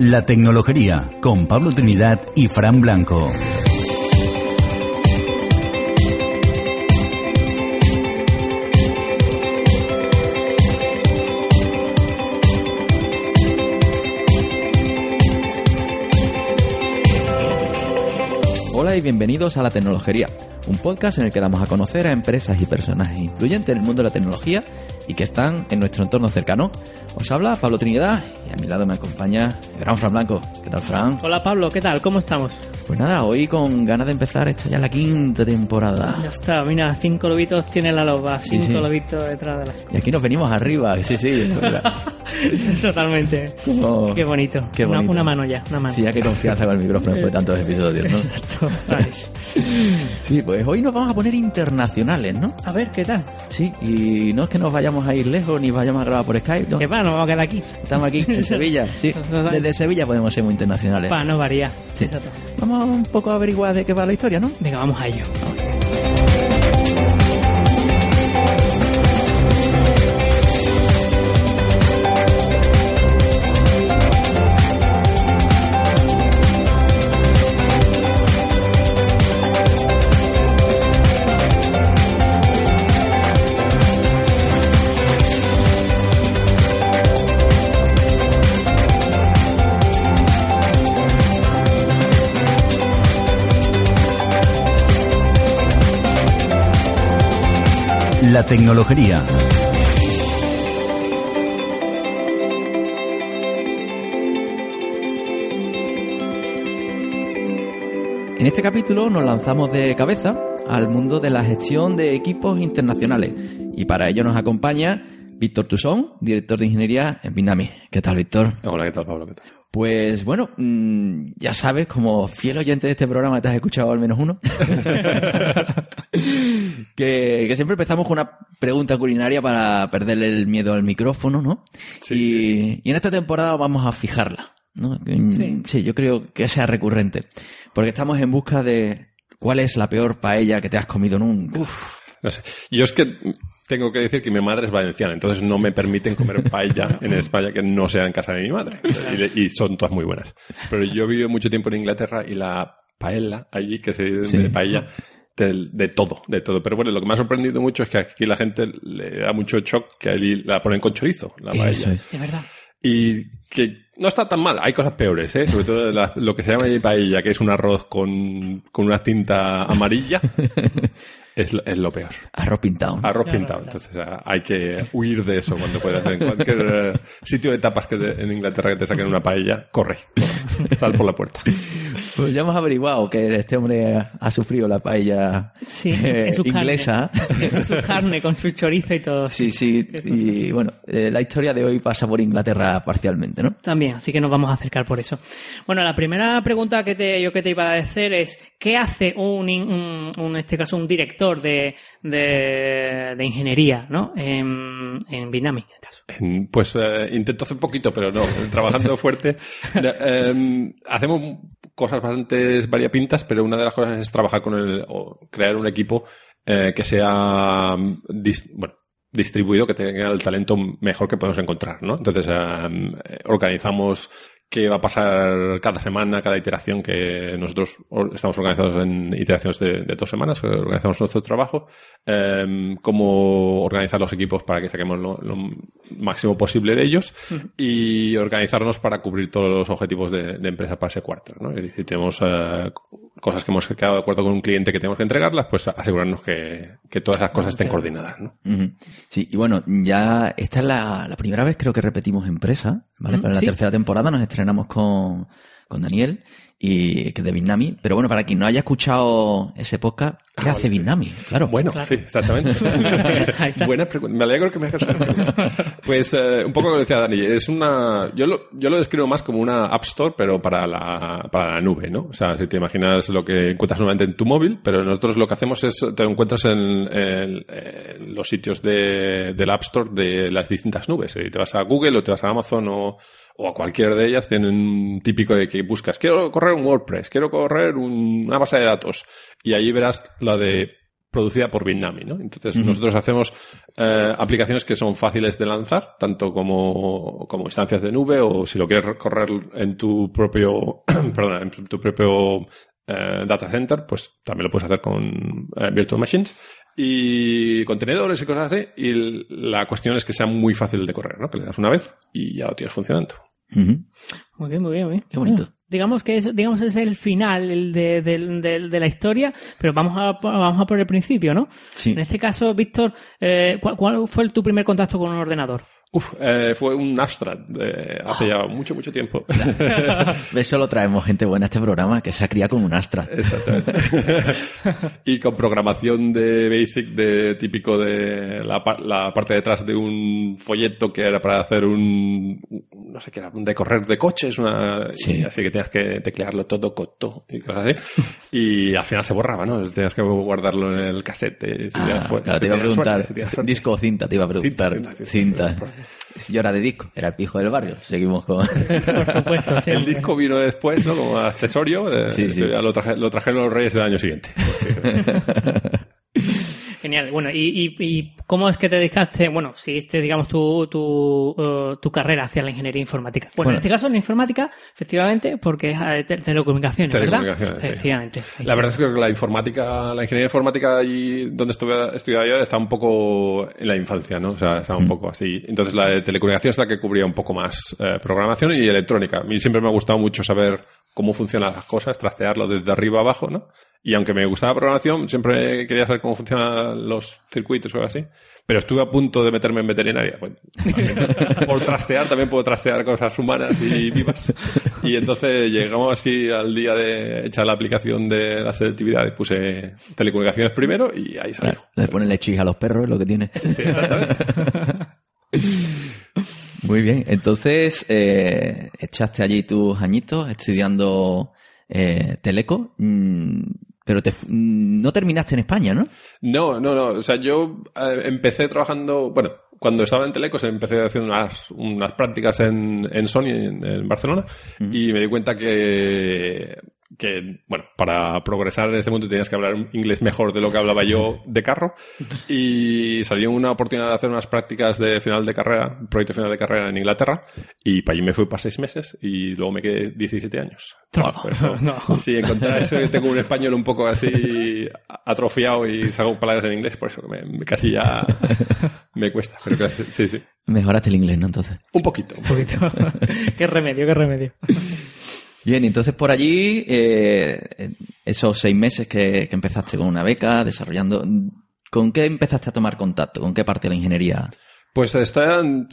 La Tecnología con Pablo Trinidad y Fran Blanco. Hola y bienvenidos a La Tecnología, un podcast en el que damos a conocer a empresas y personajes influyentes en el mundo de la tecnología y que están en nuestro entorno cercano. Os habla Pablo Trinidad y a mi lado me acompaña el gran Fran Blanco. ¿Qué tal, Fran? Hola Pablo, ¿qué tal? ¿Cómo estamos? Pues nada, hoy con ganas de empezar esta ya la quinta temporada. Ya está, mira, cinco lobitos tiene la loba, Sí, cinco sí. lobitos detrás de la Y aquí nos venimos arriba, sí, sí. Totalmente. Como- Qué bonito. Qué Una- bonito. Una, mano ya, una mano. Sí, ya que confianza con el micrófono después de tantos episodios, ¿no? Exacto. Vale. Sí, pues hoy nos vamos a poner internacionales, ¿no? A ver, ¿qué tal? Sí, y no es que nos vayamos a ir lejos ni vayamos a grabar por Skype, no. ¿Qué va? Nos vamos a quedar aquí. Estamos aquí en Sevilla, sí. Desde Sevilla podemos ser muy internacionales. Para no variar. Sí. Exacto. Vamos un poco a averiguar de qué va la historia, ¿no? Venga, vamos a ello. La Tecnología. En este capítulo nos lanzamos de cabeza al mundo de la gestión de equipos internacionales y para ello nos acompaña Víctor Tusón, director de ingeniería en Binami. ¿Qué tal, Víctor? Hola, ¿qué tal, Pablo? ¿Qué tal? Pues bueno, mm, ya sabes, como fiel oyente de este programa, te has escuchado al menos uno, que, que siempre empezamos con una pregunta culinaria para perderle el miedo al micrófono, ¿no? Y, y en esta temporada vamos a fijarla, ¿no? Mm, Sí. yo creo que sea recurrente, porque estamos en busca de cuál es la peor paella que te has comido nunca. No sé. Yo es que tengo que decir que mi madre es valenciana, entonces no me permiten comer paella en España que no sea en casa de mi madre. Y, y son todas muy buenas. Pero yo he vivido mucho tiempo en Inglaterra y la paella allí, que se dice Sí. de paella, de, de todo, de todo. Pero bueno, lo que me ha sorprendido mucho es que aquí la gente le da mucho shock que allí la ponen con chorizo, la paella. Eso es. De verdad. Y que no está tan mal, hay cosas peores, ¿eh? Sobre todo la- lo que se llama allí paella, que es un arroz con, con una tinta amarilla, es, lo- es lo peor. Arroz pintado. ¿no? Arroz pintado. claro. Entonces hay que huir de eso cuando puedas. En cualquier eh, sitio de tapas que te- en Inglaterra que te saquen una paella, corre. corre. Sal por la puerta. Pues ya hemos averiguado que este hombre ha sufrido la paella Sí, eh, en su carne. inglesa. En su carne, con su chorizo y todo. Sí, sí. Y bueno, eh, la historia de hoy pasa por Inglaterra parcialmente, ¿no? También, así que nos vamos a acercar por eso. Bueno, la primera pregunta que te, yo que te iba a hacer es, ¿qué hace un- un- en este caso, un director de, de, ingeniería, ¿no? En, en Binami, en este caso. Pues eh, intento hacer poquito, pero no, trabajando fuerte. Em, hacemos cosas bastante variopintas, pero una de las cosas es trabajar con el, o crear un equipo eh, que sea mm, bueno, distribuido, que tenga el talento mejor que podemos encontrar, ¿no? Entonces em, eh, organizamos qué va a pasar cada semana, cada iteración que nosotros estamos organizados en iteraciones de, de dos semanas, que organizamos nuestro trabajo, em, cómo organizar los equipos para que saquemos lo, lo máximo posible de ellos y organizarnos para cubrir todos los objetivos de, de empresa para ese cuarto. ¿no? Tenemos eh, cosas que hemos quedado de acuerdo con un cliente que tenemos que entregarlas, pues asegurarnos que, que todas esas cosas estén coordinadas. ¿no? Sí, y bueno, ya esta es la, la primera vez creo que repetimos empresa, ¿vale? Mm, Para la sí. tercera temporada nos estrenamos con, con Daniel y que de Vietnami. Pero bueno, para quien no haya escuchado ese podcast, ¿qué Ah, hace vale. Vietnami? Claro. Bueno, Claro. sí, exactamente. Buena pregunta. Me alegro que me hagas. Pues eh, un poco lo decía Dani, es una, yo lo, yo lo describo más como una App Store, pero para la, para la nube, ¿no? O sea, si te imaginas lo que encuentras normalmente en tu móvil, pero nosotros lo que hacemos es, te lo encuentras en, en- en los sitios de, del App Store de las distintas nubes. Si te vas a Google o te vas a Amazon o, o a cualquiera de ellas, tienen un típico de que buscas, quiero correr un WordPress, quiero correr un- una base de datos, y ahí verás la de producida por Bitnami, ¿no? Entonces nosotros hacemos eh, aplicaciones que son fáciles de lanzar, tanto como, como instancias de nube o si lo quieres correr en tu propio, perdón, en tu propio eh, data center, pues también lo puedes hacer con eh, virtual machines y contenedores y cosas así. Y la cuestión es que sea muy fácil de correr, ¿no? Que le das una vez y ya lo tienes funcionando. Muy bien, muy bien, muy bien. Qué bonito. Bueno, digamos que es, digamos es el final el de, de la historia, pero vamos a, vamos a por el principio, ¿no? Sí. En este caso, Víctor, eh, ¿cuál, cuál fue tu primer contacto con un ordenador? Uf, eh, fue un Astra de hace ya mucho, mucho tiempo. Eso lo traemos gente buena a este programa que se ha criado con un Astra. Exactamente. y con programación de Basic, de típico de la, pa- la parte de atrás de un folleto que era para hacer un, no sé qué era, un de correr de coches, una, Sí. así que tenías que teclearlo todo coto y cosas así. Y al final se borraba, ¿no? Tenías que guardarlo en el casete. si Ah, claro, si te iba a preguntar, suerte, si disco o cinta, te iba a preguntar. Cinta, cinta, Cinta. cinta. Yo era de disco, era el pijo del barrio. Seguimos con... Por supuesto, El disco vino después, ¿no? Como accesorio. eh, Sí, sí. que ya lo, traje- lo trajeron los reyes del año siguiente. Genial. Bueno, ¿y, y, y cómo es que te dedicaste? Bueno, seguiste, digamos, tu, tu, eh, tu carrera hacia la ingeniería informática. Bueno, Bueno. en este caso, la informática, efectivamente, porque es eh, te- telecomunicaciones, ¿verdad? Telecomunicaciones, sí. Efectivamente. La verdad es que la informática, la ingeniería informática allí donde estuve estudiaba yo está un poco en la infancia, ¿no? O sea, está un poco así. Entonces la de telecomunicaciones es la que cubría un poco más eh, programación y electrónica. A mí siempre me ha gustado mucho saber cómo funcionan las cosas, trastearlo desde arriba abajo, ¿no? Y aunque me gustaba programación, siempre quería saber cómo funcionan los circuitos o algo así. Pero estuve a punto de meterme en veterinaria. También, por trastear, también puedo trastear cosas humanas y vivas. Y entonces llegamos así al día de echar la aplicación de la selectividad y puse telecomunicaciones primero y ahí salió. Le ponen lechis a los perros, es lo que tiene. Sí, exactamente. Muy bien, entonces eh, echaste allí tus añitos estudiando eh, Teleco, mm, pero te, no terminaste en España, ¿no? No, no, no. O sea, yo eh, empecé trabajando, bueno, cuando estaba en Telecos empecé haciendo unas, unas prácticas en, en Sony, en, en Barcelona, y me di cuenta que, que, bueno, para progresar en este mundo tenías que hablar un inglés mejor de lo que hablaba yo de carro, y salió una oportunidad de hacer unas prácticas de final de carrera, proyecto final de carrera en Inglaterra, y para allí me fui para seis meses, y luego me quedé 17 años. Por eso, No. Sí, encontrar eso que tengo un español un poco así atrofiado y saco palabras en inglés, por eso me, me- casi ya me cuesta. Pero que sí, sí. Mejoraste el inglés, ¿no? Entonces. Un poquito. Un poquito. qué remedio, qué remedio. Bien, entonces por allí, eh, esos seis meses que, que empezaste con una beca, desarrollando, ¿con qué empezaste a tomar contacto? ¿Con qué parte de la ingeniería? Pues está en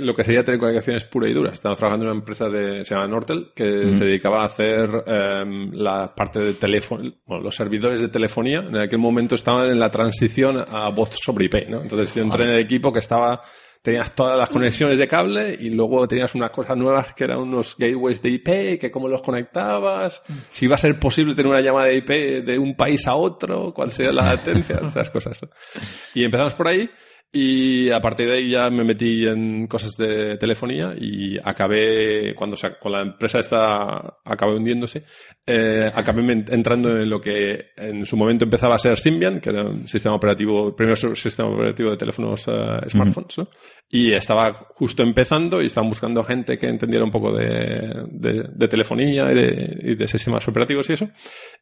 lo que sería telecomunicaciones pura y dura. Estaba trabajando en una empresa de, se llama Nortel, que se dedicaba a hacer em, la parte de teléfono, bueno, los servidores de telefonía. En aquel momento estaban en la transición a voz sobre IP, ¿no? Entonces yo entré en el equipo que estaba, tenías todas las conexiones de cable y luego tenías unas cosas nuevas que eran unos gateways de IP, que cómo los conectabas, si iba a ser posible tener una llamada de IP de un país a otro, cuál sería la latencia, esas cosas. Y empezamos por ahí. Y a partir de ahí ya me metí en cosas de telefonía y acabé, cuando se- con la empresa esta acabé hundiéndose, eh, acabé entrando en lo que en su momento empezaba a ser Symbian, que era un sistema operativo, el primer sistema operativo de teléfonos eh, smartphones, ¿no? Y estaba justo empezando y estaban buscando gente que entendiera un poco de, de- de telefonía y de, y de sistemas operativos y eso.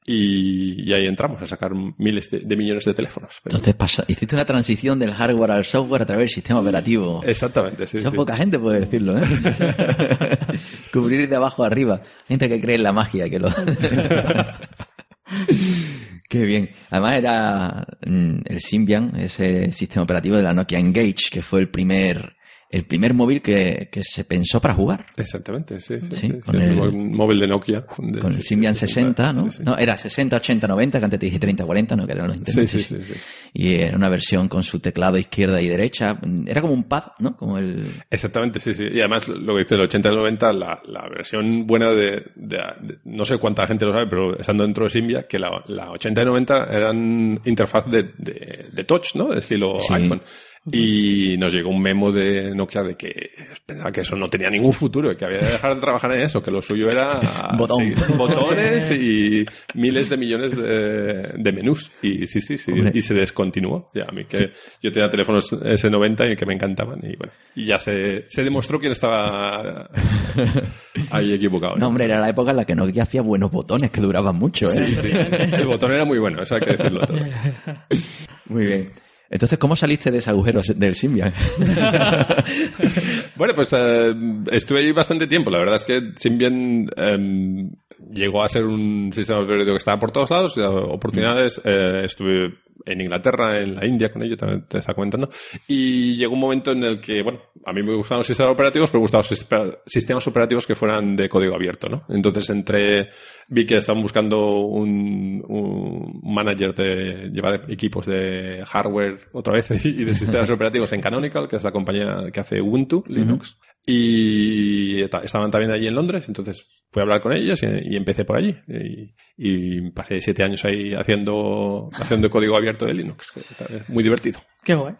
Y, y ahí entramos a sacar miles de, de millones de teléfonos. Entonces pasa, hiciste una transición del hardware al software a través del sistema operativo. Exactamente, sí. Eso sí. poca gente puede decirlo, ¿eh? Cubrir de abajo a arriba. Gente que cree en la magia, que lo... Qué bien. Además era mm, el Symbian, ese sistema operativo de la Nokia Engage, que fue el primer, el primer móvil que, que se pensó para jugar. Exactamente, sí, sí. Sí, sí, con sí, el- móvil de Nokia. de- Con el Symbian sí, 60, ¿no? No, era 60, 80, 90, que antes te dije 30, 40, ¿no? Que eran los Sí, internet. sí, sí, sí. Y era una versión con su teclado izquierda y derecha. Era como un pad, ¿no? Como el... Exactamente, sí, sí. Y además, lo que dice el 80 y el 90, la, la versión buena de, de- de- No sé cuánta gente lo sabe, pero estando dentro de Symbian, que la, la 80 y 90 eran interfaz de, de, touch, ¿no? Estilo iPhone. Y nos llegó un memo de Nokia de que pensaba que eso no tenía ningún futuro y que había que dejar de trabajar en eso, que lo suyo era Botón. botones y miles de millones de, de menús. Y sí, sí, sí. Hombre. Y se descontinuó. Ya, a mí que yo tenía teléfonos S90 y que me encantaban. Y bueno, y ya se, se demostró quién estaba ahí equivocado. No, hombre, era la época en la que Nokia hacía buenos botones que duraban mucho, ¿eh? Sí, sí. El botón era muy bueno, eso hay que decirlo todo. Muy bien. Entonces, ¿cómo saliste de ese agujero del Symbian? Bueno, pues eh, estuve ahí bastante tiempo. La verdad es que Symbian eh, llegó a ser un sistema operativo que estaba por todos lados, oportunidades. Eh, estuve en Inglaterra, en la India con ello, también te estaba comentando. Y llegó un momento en el que, bueno, a mí me gustaban los sistemas operativos, pero me gustaban los sistema- sistemas operativos que fueran de código abierto, ¿no? Entonces entré, vi que estaban buscando un, un manager de llevar equipos de hardware otra vez y de sistemas operativos en Canonical, que es la compañía que hace Ubuntu, Linux. Y esta- estaban también allí en Londres, entonces fui a hablar con ellos y, empecé por allí. Y, pasé siete años ahí haciendo, haciendo código abierto de Linux, muy divertido. Qué guay.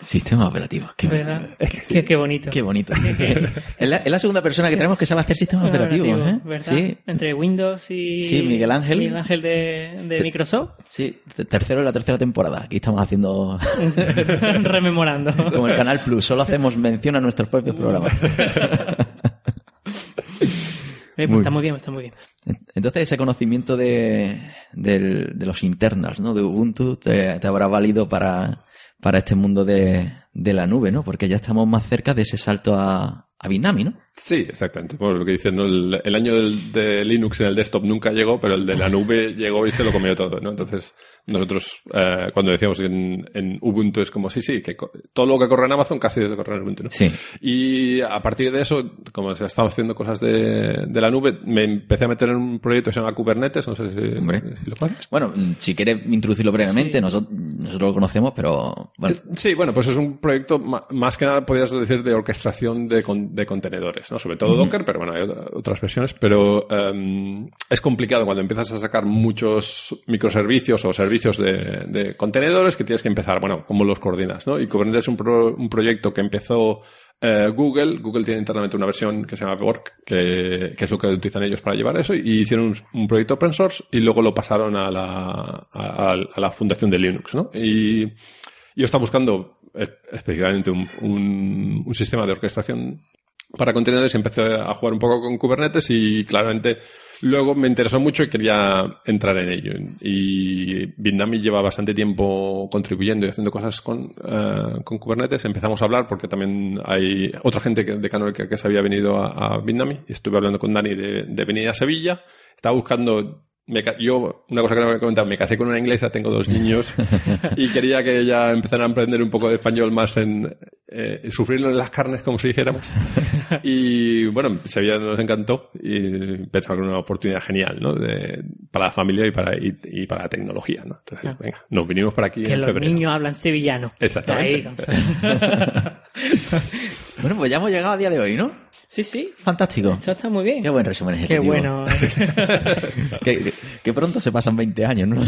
Sistema operativo. Qué, ¿Verdad? Qué, qué bonito. qué bonito. es, la, es la segunda persona que tenemos que sabe hacer sistemas operativos, ¿eh? ¿Verdad? Sí, Entre Windows y... Sí, Miguel Ángel. Miguel Ángel de, de Microsoft. sí. Tercero en la tercera temporada. Aquí estamos haciendo Rememorando. como el Canal Plus. Solo hacemos mención a nuestros propios programas. Eh, pues Muy está muy bien, está muy bien. Entonces ese conocimiento de, de los internals, ¿no? De Ubuntu te, te habrá valido para, para este mundo de, de la nube, ¿no? Porque ya estamos más cerca de ese salto a, a Binami, ¿no? Sí, exactamente. Bueno, lo que dicen, ¿no? el, el año del- de Linux en el desktop nunca llegó, pero el de la nube llegó y se lo comió todo, ¿no? Entonces, nosotros, eh, cuando decíamos en, en Ubuntu, es como, sí, sí, que todo lo que corre en Amazon casi debe correr en Ubuntu, ¿no? Sí. Y a partir de eso, como se estamos haciendo cosas de, de la nube, me empecé a meter en un proyecto que se llama Kubernetes, no sé si, Hombre. si lo conoces. Bueno, si quieres introducirlo brevemente, nosotros, nosotros lo conocemos, pero bueno, Sí, bueno, pues es un proyecto más que nada, podrías decir, de orquestación de, con- de contenedores, ¿no? Sobre todo Docker, pero bueno, hay otra- otras versiones, pero em, es complicado cuando empiezas a sacar muchos microservicios o servicios de, contenedores que tienes que empezar, bueno, cómo los coordinas, ¿no? Y Kubernetes es un, un proyecto que empezó eh, Google. Google tiene internamente una versión que se llama Borg, que, es lo que utilizan ellos para llevar eso, y hicieron un, proyecto open source y luego lo pasaron a la, a, la fundación de Linux, ¿no? Y yo estaba buscando eh, específicamente un- un sistema de orquestación para contenedores empecé a jugar un poco con Kubernetes y claramente luego me interesó mucho y quería entrar en ello. Y Bitnami lleva bastante tiempo contribuyendo y haciendo cosas con, eh, con Kubernetes. Empezamos a hablar porque también hay otra gente que, de Canonical que, que se había venido a, a Bitnami estuve hablando con Dani de, de venir a Sevilla. Estaba buscando me yo, una cosa que no me he comentado, me casé con una inglesa, tengo dos niños y quería que ella empezara a aprender un poco de español más en eh, sufrirlo en las carnes, como si dijéramos. Y bueno, Sevilla nos encantó y pensaba que era una oportunidad genial, ¿no? De- para la familia y para, y, y para la tecnología, ¿no? Entonces, venga, nos vinimos por aquí Que en los febrero. niños hablan sevillano. Exactamente. Ahí, bueno, pues ya hemos llegado a día de hoy, ¿no? Sí, sí. Fantástico. Esto está muy bien. Qué buen resumen Qué ejecutivo. bueno. que, que- que pronto se pasan 20 años, ¿no?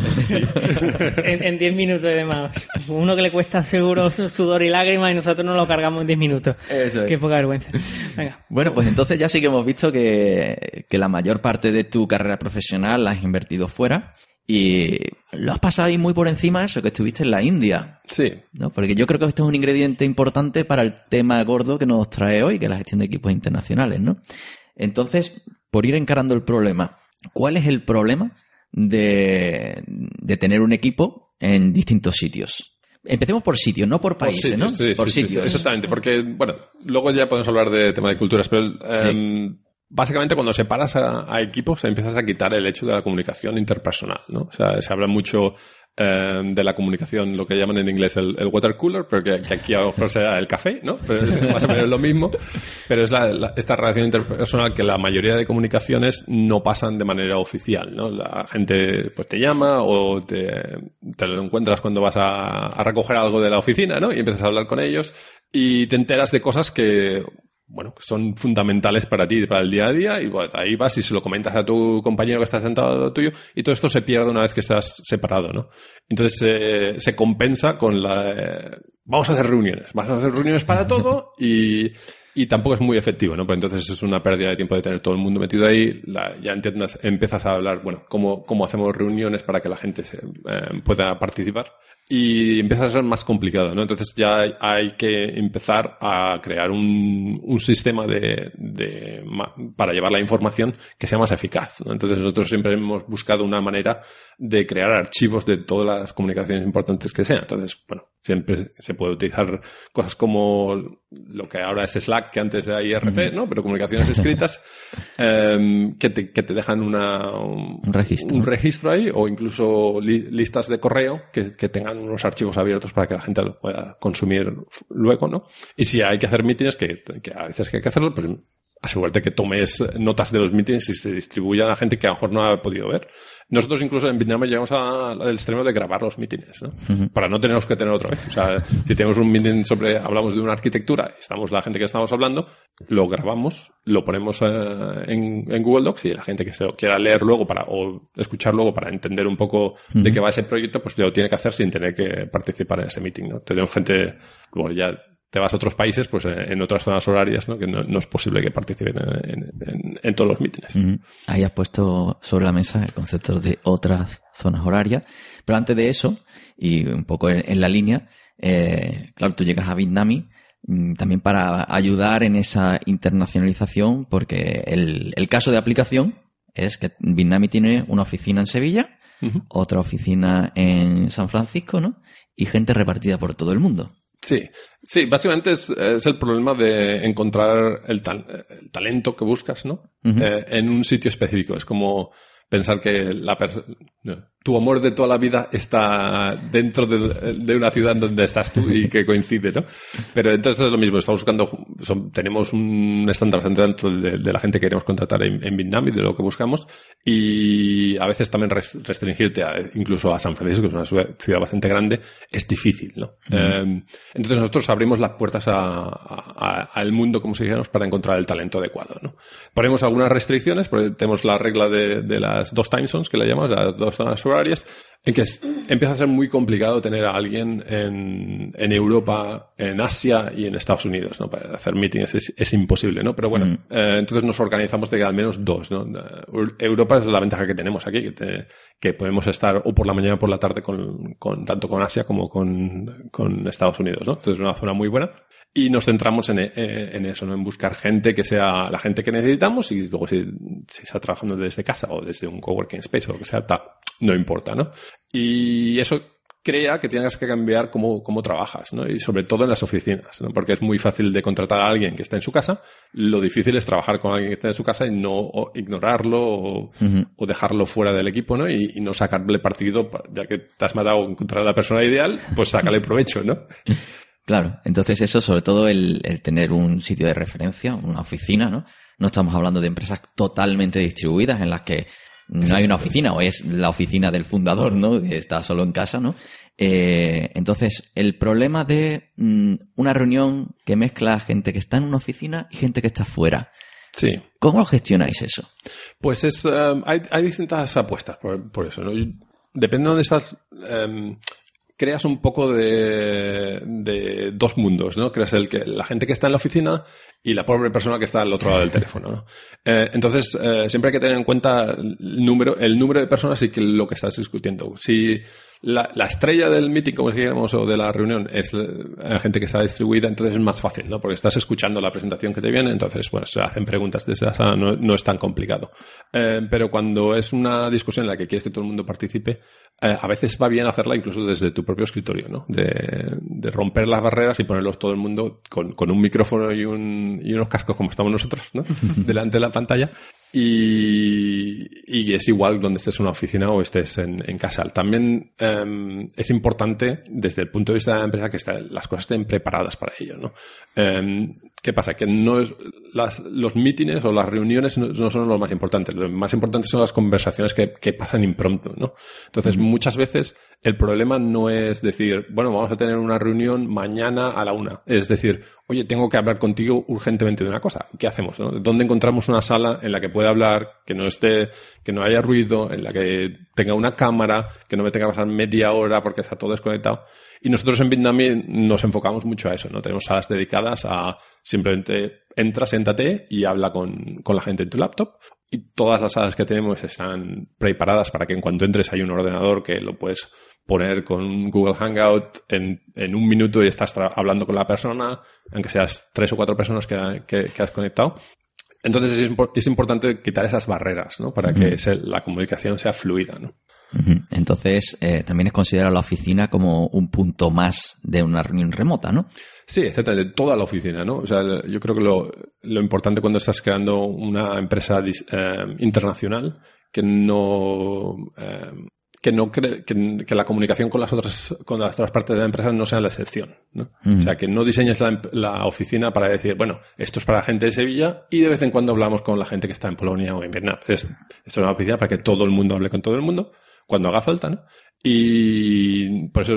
en, en 10 minutos y demás. Uno que le cuesta seguro su- sudor y lágrimas y nosotros nos lo cargamos en 10 minutos. Eso es. Qué poca vergüenza. Venga. Bueno, pues entonces ya sí que hemos visto que, que la mayor parte de tu carrera profesional la has invertido fuera y lo has pasado ahí muy por encima eso que estuviste en la India, Sí, ¿no? Porque yo creo que esto es un ingrediente importante para el tema gordo que nos trae hoy, que es la gestión de equipos internacionales, ¿no? Entonces, por ir encarando el problema, ¿cuál es el problema de, de tener un equipo en distintos sitios? Empecemos por sitios, no por Por países, sitios, ¿no? sí, por sí, sí, sitios. sí, exactamente, porque, bueno, luego ya podemos hablar de tema de culturas, pero em, básicamente cuando separas a, a equipos empiezas a quitar el hecho de la comunicación interpersonal, ¿no? O sea, se habla mucho em, de la comunicación, lo que llaman en inglés el, water cooler, pero que, aquí a lo mejor sea el café, ¿no? Pero más o menos lo mismo. Pero es la- esta relación interpersonal que la mayoría de comunicaciones no pasan de manera oficial, ¿no? La gente pues te llama o te, te lo encuentras cuando vas a, a recoger algo de la oficina, ¿no? Y empiezas a hablar con ellos y te enteras de cosas que bueno, son fundamentales para ti, para el día a día, y bueno, ahí vas y se lo comentas a tu compañero que está sentado al lado tuyo, y todo esto se pierde una vez que estás separado, ¿no? Entonces eh, se compensa con la... eh, vamos a hacer reuniones, vamos a hacer reuniones para todo y, y tampoco es muy efectivo, ¿no? Pues entonces es una pérdida de tiempo de tener todo el mundo metido ahí, la- ya entiendas, empiezas a hablar, bueno, cómo, cómo hacemos reuniones para que la gente se, eh, pueda participar y empieza a ser más complicado, ¿no? Entonces ya hay, que empezar a crear un, un sistema de, de para llevar la información que sea más eficaz, ¿no? Entonces nosotros siempre hemos buscado una manera de crear archivos de todas las comunicaciones importantes que sean. Entonces, bueno, siempre se puede utilizar cosas como lo que ahora es Slack, que antes era IRC, ¿no? Pero comunicaciones escritas em, que, te, que te dejan una, un, Un registro. un registro ahí o incluso li- listas de correo que, que tengan unos archivos abiertos para que la gente lo pueda consumir luego, ¿no? Y si hay que hacer mítines, que, que a veces que hay que hacerlo, pues asegúrate que tomes notas de los mítines y se distribuyan a la gente que a lo mejor no ha podido ver. Nosotros incluso en Vietnam llegamos al extremo de grabar los mítines, ¿no? Para no tenerlos que tener otra vez. O sea, si tenemos un meeting sobre, hablamos de una arquitectura, estamos la gente que estamos hablando, lo grabamos, lo ponemos eh, en, en Google Docs y la gente que se lo quiera leer luego para, o escuchar luego para entender un poco de qué va ese proyecto, pues lo tiene que hacer sin tener que participar en ese meeting, ¿no? Tenemos gente, luego ya te vas a otros países, pues eh, en otras zonas horarias, ¿no? Que no, no es posible que participen en, en- en- en todos los mítines. Ahí has puesto sobre la mesa el concepto de otras zonas horarias. Pero antes de eso, y un poco en, en la línea, eh, claro, tú llegas a Bitnami mm, también para ayudar en esa internacionalización, porque el, el caso de aplicación es que Bitnami tiene una oficina en Sevilla, otra oficina en San Francisco, ¿no? Y gente repartida por todo el mundo. Sí, sí, básicamente es, es el problema de encontrar el, tal- el talento que buscas, ¿no? Eh, en un sitio específico. Es como pensar que la pers- no, tu amor de toda la vida está dentro de, de una ciudad donde estás tú y que coincide, ¿no? Pero entonces es lo mismo, estamos buscando, son- tenemos un estándar bastante alto de, de la gente que queremos contratar en, en Vietnam y de lo que buscamos y a veces también res- restringirte a- incluso a San Francisco, que es una ciudad- bastante grande, es difícil, ¿no? Eh, entonces nosotros abrimos las puertas a- a- a- al mundo, como si dijéramos, para encontrar el talento adecuado, ¿no? Ponemos algunas restricciones, porque tenemos la regla de, de las dos time zones, que le llamamos, las dos zonas horarias, en que empieza a ser muy complicado tener a alguien en, en Europa, en Asia y en Estados Unidos, ¿no? Para hacer meetings es, es imposible, ¿no? Pero bueno, eh, entonces nos organizamos de que al menos dos, ¿no? Eh, Europa es la ventaja que tenemos aquí, que, te- que podemos estar o por la mañana o por la tarde con, con- tanto con Asia como con, con Estados Unidos, ¿no? Entonces es una zona muy buena. Y nos centramos en, e- eh, en eso, ¿no? En buscar gente que sea la gente que necesitamos y luego si, si está trabajando desde casa o desde un coworking space o lo que sea, ta- no importa, ¿no? Y eso crea que tienes que cambiar cómo, cómo trabajas, ¿no? Y sobre todo en las oficinas, ¿no? Porque es muy fácil de contratar a alguien que está en su casa. Lo difícil es trabajar con alguien que está en su casa y no o ignorarlo o, o dejarlo fuera del equipo, ¿no? Y, y no sacarle partido, pa- ya que te has matado a encontrar a la persona ideal, pues sácale provecho, ¿no? Claro, entonces eso, sobre todo el, el tener un sitio de referencia, una oficina, ¿no? No estamos hablando de empresas totalmente distribuidas en las que no hay una oficina o es la oficina del fundador, ¿no? Que está solo en casa, ¿no? Eh, entonces, el problema de mm, una reunión que mezcla gente que está en una oficina y gente que está fuera. Sí. ¿Cómo gestionáis eso? Pues es, eh, hay, hay distintas apuestas por, por eso, ¿no? Depende de dónde estás, eh, creas un poco de, de dos mundos, ¿no? Creas el que, la gente que está en la oficina y la pobre persona que está al otro lado del teléfono, ¿no? Eh, entonces, eh, siempre hay que tener en cuenta el número, el número de personas y que lo que estás discutiendo. Si la, la estrella del meeting, como dijéramos, o de la reunión es la gente que está distribuida, entonces es más fácil, ¿no? Porque estás escuchando la presentación que te viene, entonces, bueno, se hacen preguntas desde esa no, no es tan complicado. Eh, pero cuando es una discusión en la que quieres que todo el mundo participe, eh, a veces va bien hacerla incluso desde tu propio escritorio, ¿no? De, de romper las barreras y ponerlos todo el mundo con, con un micrófono y, un, y unos cascos como estamos nosotros, ¿no? Delante de la pantalla. Y, y es igual donde estés en una oficina o estés en, en casa. También em, es importante desde el punto de vista de la empresa que está- las cosas estén preparadas para ello. ¿no? Em, ¿Qué pasa? Que no es, las, los mítines o las reuniones no, no son lo más importante. Lo más importante son las conversaciones que, que pasan impromptu. ¿no? Entonces, muchas veces el problema no es decir, bueno, vamos a tener una reunión mañana a la una. Es decir, oye, tengo que hablar contigo urgentemente de una cosa. ¿Qué hacemos? No? ¿Dónde encontramos una sala en la que pueda hablar, que no esté, que no haya ruido, en la que tenga una cámara, que no me tenga que pasar media hora porque está todo desconectado? Y nosotros en Vietnam nos enfocamos mucho a eso, ¿no? Tenemos salas dedicadas a simplemente entra, siéntate y habla con, con la gente en tu laptop. Y todas las salas que tenemos están preparadas para que en cuanto entres hay un ordenador que lo puedes poner con Google Hangout en, en un minuto y estás hablando con la persona, aunque seas tres o cuatro personas que, que, has conectado. Entonces es, es, importante quitar esas barreras, ¿no? Para que la comunicación sea fluida, ¿no? Entonces, eh, también es considerada la oficina como un punto más de una reunión remota, ¿no? Sí, exactamente, toda la oficina, ¿no? O sea, yo creo que lo, lo importante cuando estás creando una empresa eh, internacional que no eh, que no cree, que, la comunicación con las otras con las otras partes de la empresa no sea la excepción ¿no? o sea que no diseñes la, oficina para decir bueno esto es para la gente de Sevilla y de vez en cuando hablamos con la gente que está en Polonia o en Vietnam es, esto es una oficina para que todo el mundo hable con todo el mundo cuando haga falta ¿no? y por eso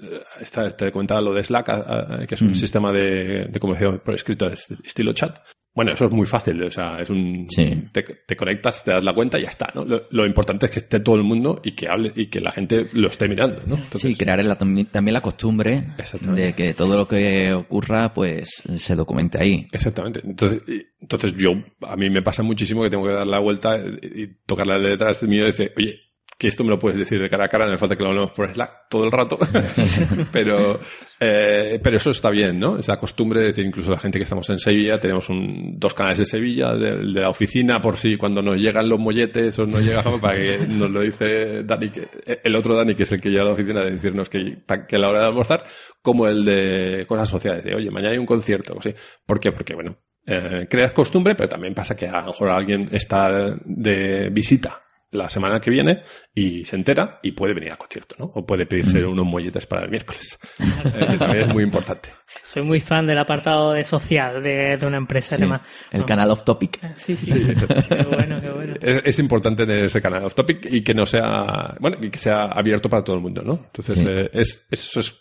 eh, te comentaba lo de Slack que es un sistema de, de comunicación por escrito estilo chat bueno, eso es muy fácil, o sea, es un... Te, conectas, te das la cuenta y ya está, ¿no? Lo, importante es que esté todo el mundo y que hable y que la gente lo esté mirando, ¿no? sí, crear también la costumbre de que todo lo que ocurra, pues, se documente ahí. Exactamente. Entonces, entonces yo, a mí me pasa muchísimo que tengo que dar la vuelta y de detrás de mí y decir, oye, que esto me lo puedes decir de cara a cara, no me falta que lo hablemos por Slack todo el rato, pero, eh, pero eso está bien, ¿no? Es la costumbre de decir, incluso la gente que estamos en Sevilla, tenemos un, dos canales de Sevilla, de, la oficina, por si cuando nos llegan los molletes o no llegamos, para que nos lo dice Dani, que, el otro Dani, que es el que llega a la oficina, de decirnos que, que a la hora de almorzar, como el de cosas sociales, de, oye, mañana hay un concierto, o sí. ¿Por qué? Porque, bueno, eh, creas costumbre, pero también pasa que a lo mejor alguien está de visita la semana que viene y se entera y puede venir al concierto, ¿no? O puede pedirse mm. unos molletes para el miércoles. Eh, que también es muy importante. Soy muy fan del apartado de social de, una empresa, además. El canal off topic. Ah, sí, sí. sí. qué bueno, qué bueno. Es, importante tener ese canal off topic y que no sea, bueno, que sea abierto para todo el mundo, ¿no? Entonces, eh, es, eso es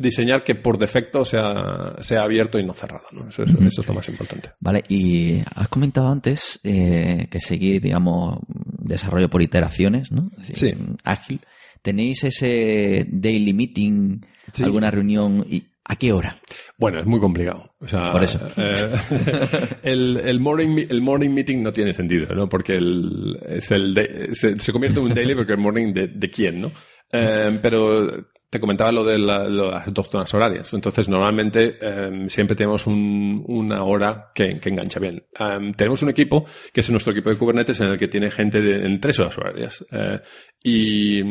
diseñar que por defecto sea, sea abierto y no cerrado. ¿no? Eso, es lo más importante. Vale, y has comentado antes eh, que seguir, digamos, desarrollo por iteraciones, ¿no? sí. Ágil. ¿Tenéis ese daily meeting, alguna reunión y ¿A qué hora? Bueno, es muy complicado. O sea, Por eso. Eh, el, el, morning, el morning meeting no tiene sentido, ¿no? Porque el, es el se, convierte en un daily porque el morning de, de quién, ¿no? Eh, pero te comentaba lo de las dos zonas horarias. Entonces, normalmente em, siempre tenemos una hora que, engancha bien. Em, tenemos un equipo, que es nuestro equipo de Kubernetes, en el que tiene gente de, en tres horas horarias. Eh, y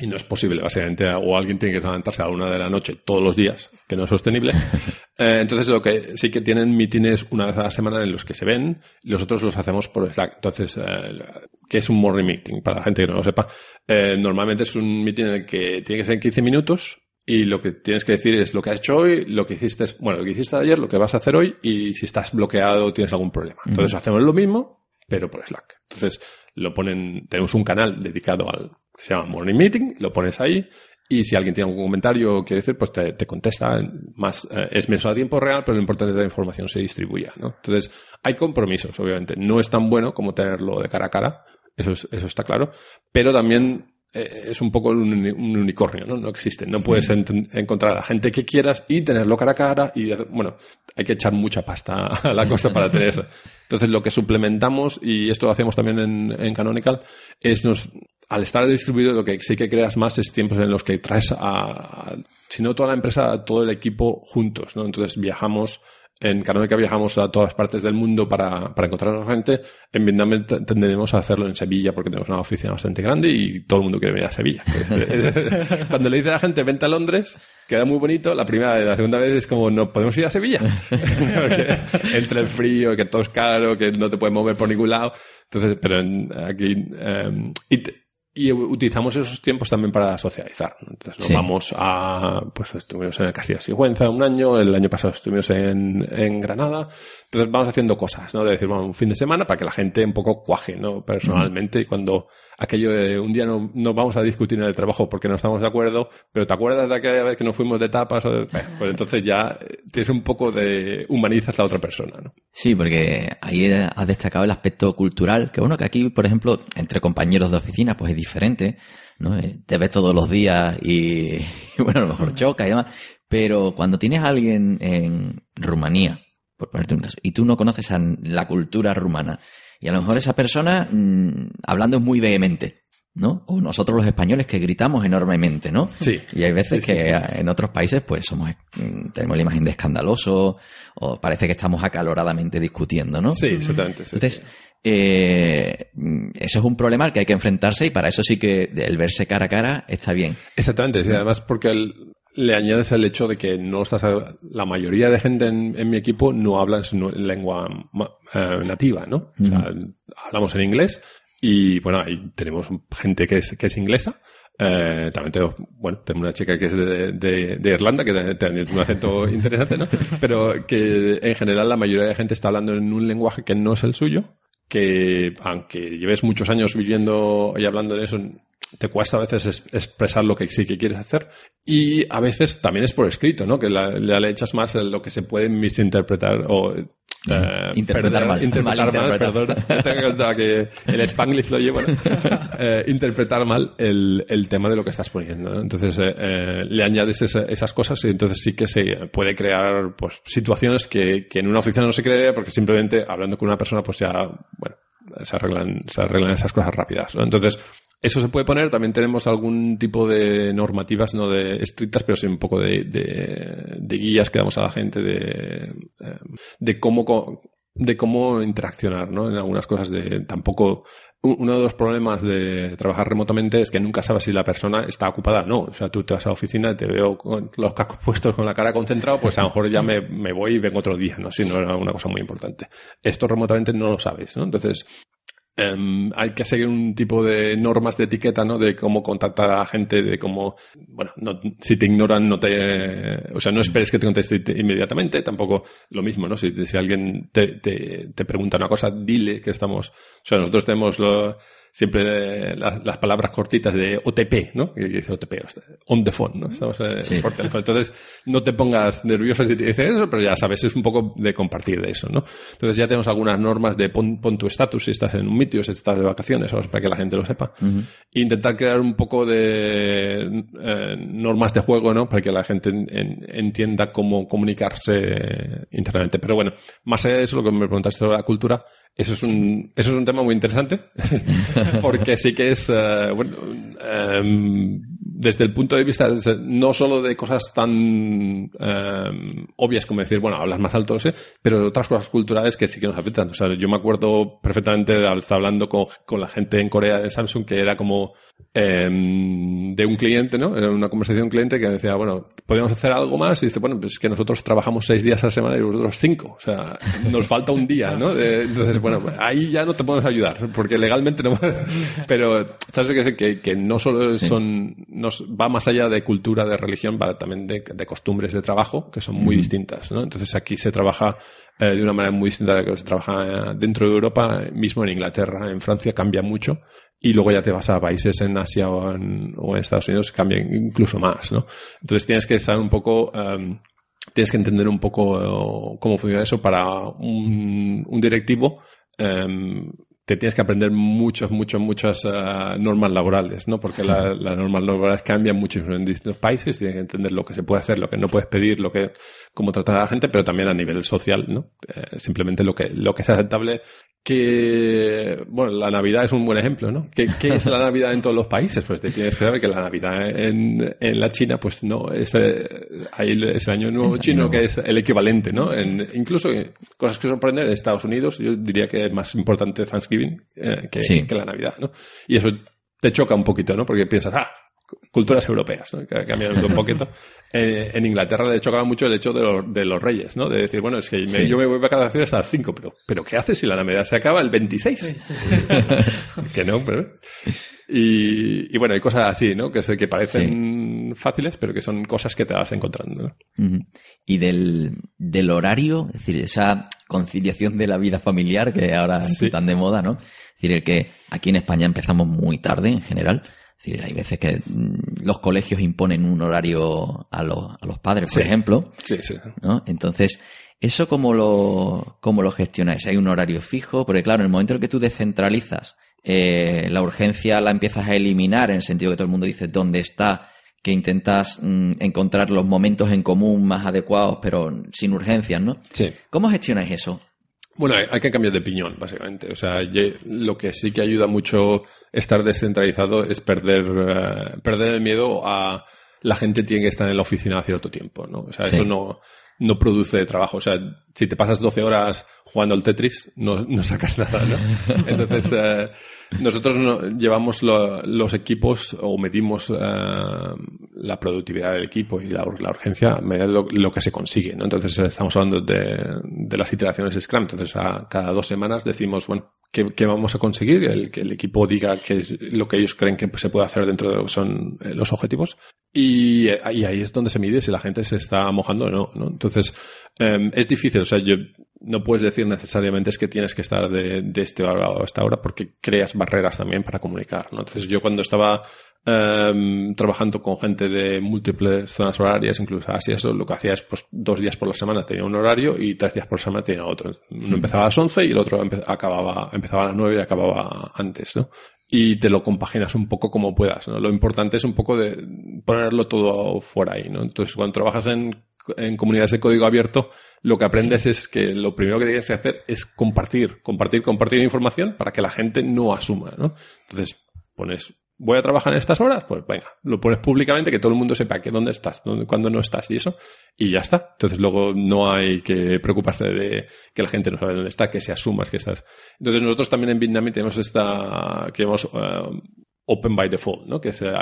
y no es posible, básicamente, o alguien tiene que levantarse a la una de la noche todos los días, que no es sostenible. Eh, entonces, lo que sí que tienen mítines una vez a la semana en los que se ven, los otros los hacemos por Slack. Entonces, eh, ¿qué es un morning meeting? Para la gente que no lo sepa, eh, normalmente es un meeting en el que tiene que ser 15 minutos, y lo que tienes que decir es lo que has hecho hoy, lo que hiciste, bueno, lo que hiciste ayer, lo que vas a hacer hoy, y si estás bloqueado o tienes algún problema. Entonces, hacemos lo mismo, pero por Slack. Entonces, lo ponen, tenemos un canal dedicado al se llama Morning Meeting, lo pones ahí y si alguien tiene algún comentario o quiere decir, pues te, contesta. Más, eh, es menos a tiempo real, pero lo importante es que la información se distribuya, ¿no? Entonces, hay compromisos, obviamente. No es tan bueno como tenerlo de cara a cara, eso, eso está claro, pero también es un poco un, unicornio, ¿no? No existe. No puedes encontrar a la gente que quieras y tenerlo cara a cara y, bueno, hay que echar mucha pasta a la cosa para tener eso. Entonces, lo que suplementamos, y esto lo hacemos también en, en Canonical, es nos, al estar distribuido, lo que sí que creas más es tiempos en los que traes a, si no toda la empresa, a todo el equipo juntos, ¿no? Entonces viajamos, en Canónica viajamos a todas partes del mundo para, para encontrar a la gente. En Vietnam tendremos a hacerlo en Sevilla porque tenemos una oficina bastante grande y todo el mundo quiere venir a Sevilla. Cuando le dice a la gente, vente a Londres, queda muy bonito. La primera y la segunda vez es como, no podemos ir a Sevilla. entre el frío, que todo es caro, que no te puedes mover por ningún lado. Entonces, pero aquí, y utilizamos esos tiempos también para socializar. Entonces nos Sí. vamos a, pues estuvimos en Castilla Sigüenza un año, el año pasado estuvimos en, en Granada. Entonces vamos haciendo cosas, ¿no? De decir, bueno, un fin de semana para que la gente un poco cuaje, ¿no? Personalmente y cuando aquello de un día no, no vamos a discutir en el trabajo porque no estamos de acuerdo, pero ¿te acuerdas de aquella vez que nos fuimos de tapas? O de- Bueno, pues entonces ya eh, tienes un poco de humanizas la otra persona, ¿no? Sí, porque ahí has destacado el aspecto cultural, que bueno, que aquí, por ejemplo, entre compañeros de oficina, pues es diferente, ¿no? Eh, Te ves todos los días y, y, bueno, a lo mejor choca y demás, pero cuando tienes a alguien en Rumanía, por ponerte un caso, y tú no conoces a la cultura rumana, y a lo mejor esa persona mm, hablando es muy vehemente, ¿no? O nosotros los españoles que gritamos enormemente, ¿no? Sí. Y hay veces Sí, sí, que sí, en otros países pues somos mm, tenemos la imagen de escandaloso o parece que estamos acaloradamente discutiendo, ¿no? Sí, exactamente. Entonces, eh, mm, eso es un problema al que hay que enfrentarse y para eso sí que el verse cara a cara está bien. Exactamente, además porque el- le añades el hecho de que no estás la mayoría de gente en, en mi equipo no habla en su lengua eh, nativa, ¿no? O sea, hablamos en inglés y bueno, ahí tenemos gente que es, que es inglesa. Eh, también tengo, bueno, tengo una chica que es de, de- de Irlanda, que tiene- tiene un acento interesante, ¿no? Pero que en general la mayoría de gente está hablando en un lenguaje que no es el suyo, que aunque lleves muchos años viviendo y hablando de eso, te cuesta a veces es- expresar lo que sí que quieres hacer. Y a veces también es por escrito, ¿no? Que la- le, le echas más lo que se puede misinterpretar o... eh, Interpretar mal, interpretar mal, perdón. Tengo que el Spanglish lo llevo, ¿no? Eh, interpretar mal el, el tema de lo que estás poniendo, ¿no? Entonces, eh, eh, le añades esa- esas cosas y entonces sí que se puede crear, pues, situaciones que, que en una oficina no se crearía porque simplemente hablando con una persona, pues ya, bueno, se arreglan, se arreglan esas cosas rápidas. Entonces, eso se puede poner. También tenemos algún tipo de normativas, no de estrictas, pero sí un poco de, de, de guías que damos a la gente de, eh, de cómo, de cómo interaccionar, ¿no? En algunas cosas de tampoco. Uno de los problemas de trabajar remotamente es que nunca sabes si la persona está ocupada o no. O sea, tú te vas a la oficina te veo con los cascos puestos con la cara concentrado, pues a lo mejor ya me, me voy y vengo otro día, ¿no? Si no era una cosa muy importante. Esto remotamente no lo sabes, ¿no? Entonces, Em, hay que seguir un tipo de normas de etiqueta, ¿no? De cómo contactar a la gente, de cómo, bueno, no- si te ignoran, no te, o sea, no esperes que te conteste te- inmediatamente, tampoco lo mismo, ¿no? Si, si alguien te, te, te pregunta una cosa, dile que estamos, o sea, nosotros tenemos lo- siempre eh, las, las palabras cortitas de OTP, ¿no? Que dice OTP, on the phone, ¿no? Estamos Sí. por teléfono. Entonces, no te pongas nervioso si te dice eso, pero ya sabes, es un poco de compartir de eso, ¿no? Entonces ya tenemos algunas normas de pon, pon tu estatus si estás en un sitio, si estás de vacaciones, o para que la gente lo sepa. Intentar crear un poco de eh, normas de juego, ¿no? Para que la gente en- en- entienda cómo comunicarse internamente. Pero bueno, más allá de eso, lo que me preguntaste sobre la cultura, eso es un, eso es un tema muy interesante, porque sí que es, eh, bueno, em, desde el punto de vista no solo de cosas tan em, obvias como decir, bueno, hablas más alto, pero de otras cosas culturales que sí que nos afectan. O sea, yo me acuerdo perfectamente de estar hablando con, con la gente en Corea de Samsung que era como em, de un cliente, ¿no? Era una conversación de un cliente que decía, bueno, podríamos hacer algo más y dice, bueno, pues es que nosotros trabajamos seis días a la semana y vosotros cinco. O sea, nos falta un día, ¿no? Eh, entonces, bueno, ahí ya no te podemos ayudar porque legalmente no. Pero, ¿sabes lo que decir? Que, que no solo son, nos va más allá de cultura, de religión, va también de, de costumbres de trabajo que son muy distintas, ¿no? Entonces aquí se trabaja eh, de una manera muy distinta de lo que se trabaja eh, dentro de Europa, mismo en Inglaterra, en Francia cambia mucho y luego ya te vas a países en Asia o en, o en Estados Unidos cambia incluso más, ¿no? Entonces tienes que estar un poco, em, tienes que entender un poco eh, cómo funciona eso para un, un directivo. em, te tienes que aprender muchas, muchas, muchas eh, normas laborales, ¿no? Porque la- las normas laborales cambian mucho en distintos países, tienes que entender lo que se puede hacer, lo que no puedes pedir, lo que, cómo tratar a la gente, pero también a nivel social, ¿no? Eh, simplemente lo que, lo que es aceptable que, bueno, la Navidad es un buen ejemplo, ¿no? ¿Qué, qué es la Navidad en todos los países? Pues te tienes que saber que la Navidad en, en la China, pues no, es, eh, hay ese año nuevo chino que es el equivalente, ¿no? En, incluso cosas que sorprenden en Estados Unidos, yo diría que es más importante Thanksgiving eh, que, Sí. que la Navidad, ¿no? Y eso te choca un poquito, ¿no? Porque piensas, ah, culturas europeas, ¿no? Que cambian un poquito. Eh, en Inglaterra le chocaba mucho el hecho de, los- de los reyes, ¿no? De decir, bueno, es que me- Sí. yo me voy de vacaciones hasta las 5, pero, pero ¿qué haces si la Navidad se acaba el 26? que no, pero... Y, y bueno, hay cosas así, ¿no? Que, que parecen fáciles, pero que son cosas que te vas encontrando. ¿no? Y del, del horario, es decir, esa conciliación de la vida familiar que ahora Sí. está tan de moda, ¿no? Es decir, el que aquí en España empezamos muy tarde en general. Es decir, hay veces que mm, los colegios imponen un horario a los, a los padres, por Sí. ejemplo, Sí, sí. ¿no? Entonces, ¿eso cómo lo, cómo lo gestionáis? ¿Hay un horario fijo? Porque claro, en el momento en que tú descentralizas, eh, la urgencia la empiezas a eliminar en el sentido que todo el mundo dice dónde está, que intentas mm, encontrar los momentos en común más adecuados, pero sin urgencias, ¿no? Sí. ¿Cómo gestionáis eso? Bueno, hay, hay que cambiar de piñón, básicamente. O sea, lo que sí que ayuda mucho estar descentralizado es perder, eh, perder el miedo a la gente tiene que estar en la oficina a cierto tiempo, ¿no? O sea, Sí. eso no, no produce trabajo. O sea, si te pasas 12 horas jugando al Tetris, no, no sacas nada, ¿no? Entonces, eh, nosotros no- llevamos lo- los equipos o medimos eh, la productividad del equipo y la, ur- la urgencia a lo, que se consigue, ¿no? Entonces, eh, estamos hablando de, las iteraciones Scrum. Entonces, a cada dos semanas decimos, bueno, ¿qué, vamos a conseguir? El, que el equipo diga qué lo que ellos creen que se puede hacer dentro de lo que son eh, los objetivos. Y, ahí es donde se mide si la gente se está mojando o no, ¿no? Entonces, eh, es difícil. O sea, yo no puedes decir necesariamente es que tienes que estar de, de este hora o esta hora porque creas barreras también para comunicar, ¿no? Entonces, yo cuando estaba em, trabajando con gente de múltiples zonas horarias, incluso así eso, lo que hacía es pues dos días por la semana tenía un horario y tres días por semana tenía otro. Uno empezaba a las 11 y el otro empe- acababa, empezaba a las 9 y acababa antes, ¿no? Y te lo compaginas un poco como puedas, ¿no? Lo importante es un poco de ponerlo todo fuera ahí, ¿no? Entonces, cuando trabajas en, en comunidades de código abierto, lo que aprendes es que lo primero que tienes que hacer es compartir, compartir, compartir información para que la gente no asuma, ¿no? Entonces, pones, voy a trabajar en estas horas, pues venga, lo pones públicamente, que todo el mundo sepa que dónde estás, dónde, cuándo no estás y eso, y ya está. Entonces luego no hay que preocuparse de que la gente no sabe dónde está, que se asumas que estás. Entonces nosotros también en Bitnami tenemos esta, que hemos eh, open by default, ¿no? Que es eh,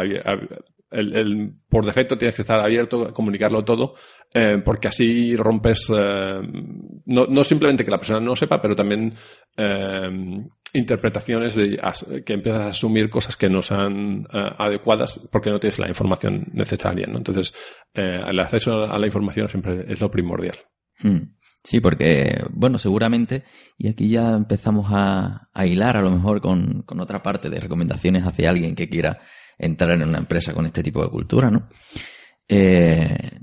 el, el- por defecto tienes que estar abierto, comunicarlo todo, eh, porque así rompes, eh, no, no simplemente que la persona no sepa, pero también eh, interpretaciones de, as- que empiezas a asumir cosas que no sean adecuadas porque no tienes la información necesaria, ¿no? Entonces, el acceso a la información siempre es lo primordial. Mm. Sí, porque, bueno, seguramente, y aquí ya empezamos a, a hilar a lo mejor con, con otra parte de recomendaciones hacia alguien que quiera entrar en una empresa con este tipo de cultura, ¿no? Eh,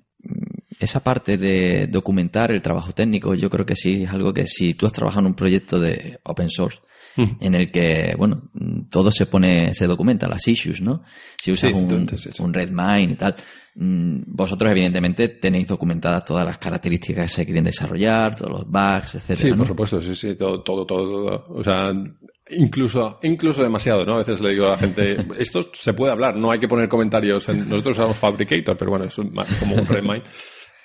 esa parte de documentar el trabajo técnico, yo creo que sí es algo que si tú has trabajado en un proyecto de open source, en el que, bueno, todo se pone, se documenta, las issues, ¿no? Si usas Sí, un, Redmine y tal, mm, vosotros evidentemente tenéis documentadas todas las características que se quieren desarrollar, todos los bugs, etcétera. Sí, ¿no? por supuesto, sí, sí, todo, todo, todo, todo. O sea, incluso, incluso demasiado, ¿no? A veces le digo a la gente, esto se puede hablar, no hay que poner comentarios. En, nosotros usamos Fabricator, pero bueno, es un- más como un Redmine.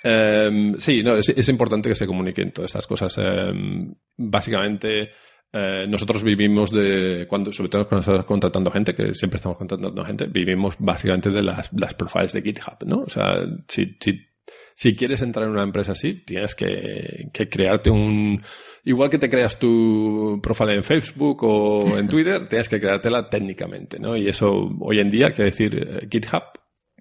Em, sí, no, es, es importante que se comuniquen todas estas cosas. Em, básicamente, eh, nosotros vivimos de, cuando, sobre todo cuando estamos contratando gente, que siempre estamos contratando gente, vivimos básicamente de las, las profiles de GitHub, ¿no? O sea, si, si, si quieres entrar en una empresa así, tienes que, que crearte un, igual que te creas tu profile en Facebook o en Twitter, tienes que creártela técnicamente, ¿no? Y eso hoy en día quiere decir eh, GitHub,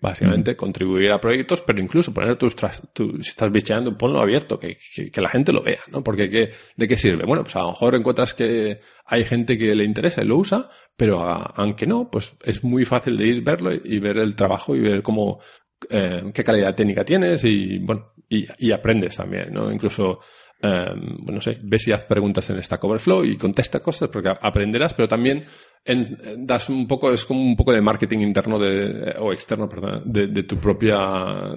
básicamente contribuir a proyectos, pero incluso poner tus, tu- si estás bicheando, ponlo abierto, que, que, que la gente lo vea, ¿no? Porque ¿qué- ¿de qué sirve? Bueno, pues a lo mejor encuentras que hay gente que le interesa y lo usa, pero a- aunque no, pues es muy fácil de ir verlo y ver el trabajo y ver cómo, eh, qué calidad técnica tienes y, bueno, y, y aprendes también, ¿no? Incluso, eh, bueno, no sé, ves y haz preguntas en Stack Overflow y contesta cosas porque aprenderás, pero también en- das un poco, es como un poco de marketing interno de, o externo, perdón, de, de tu propia,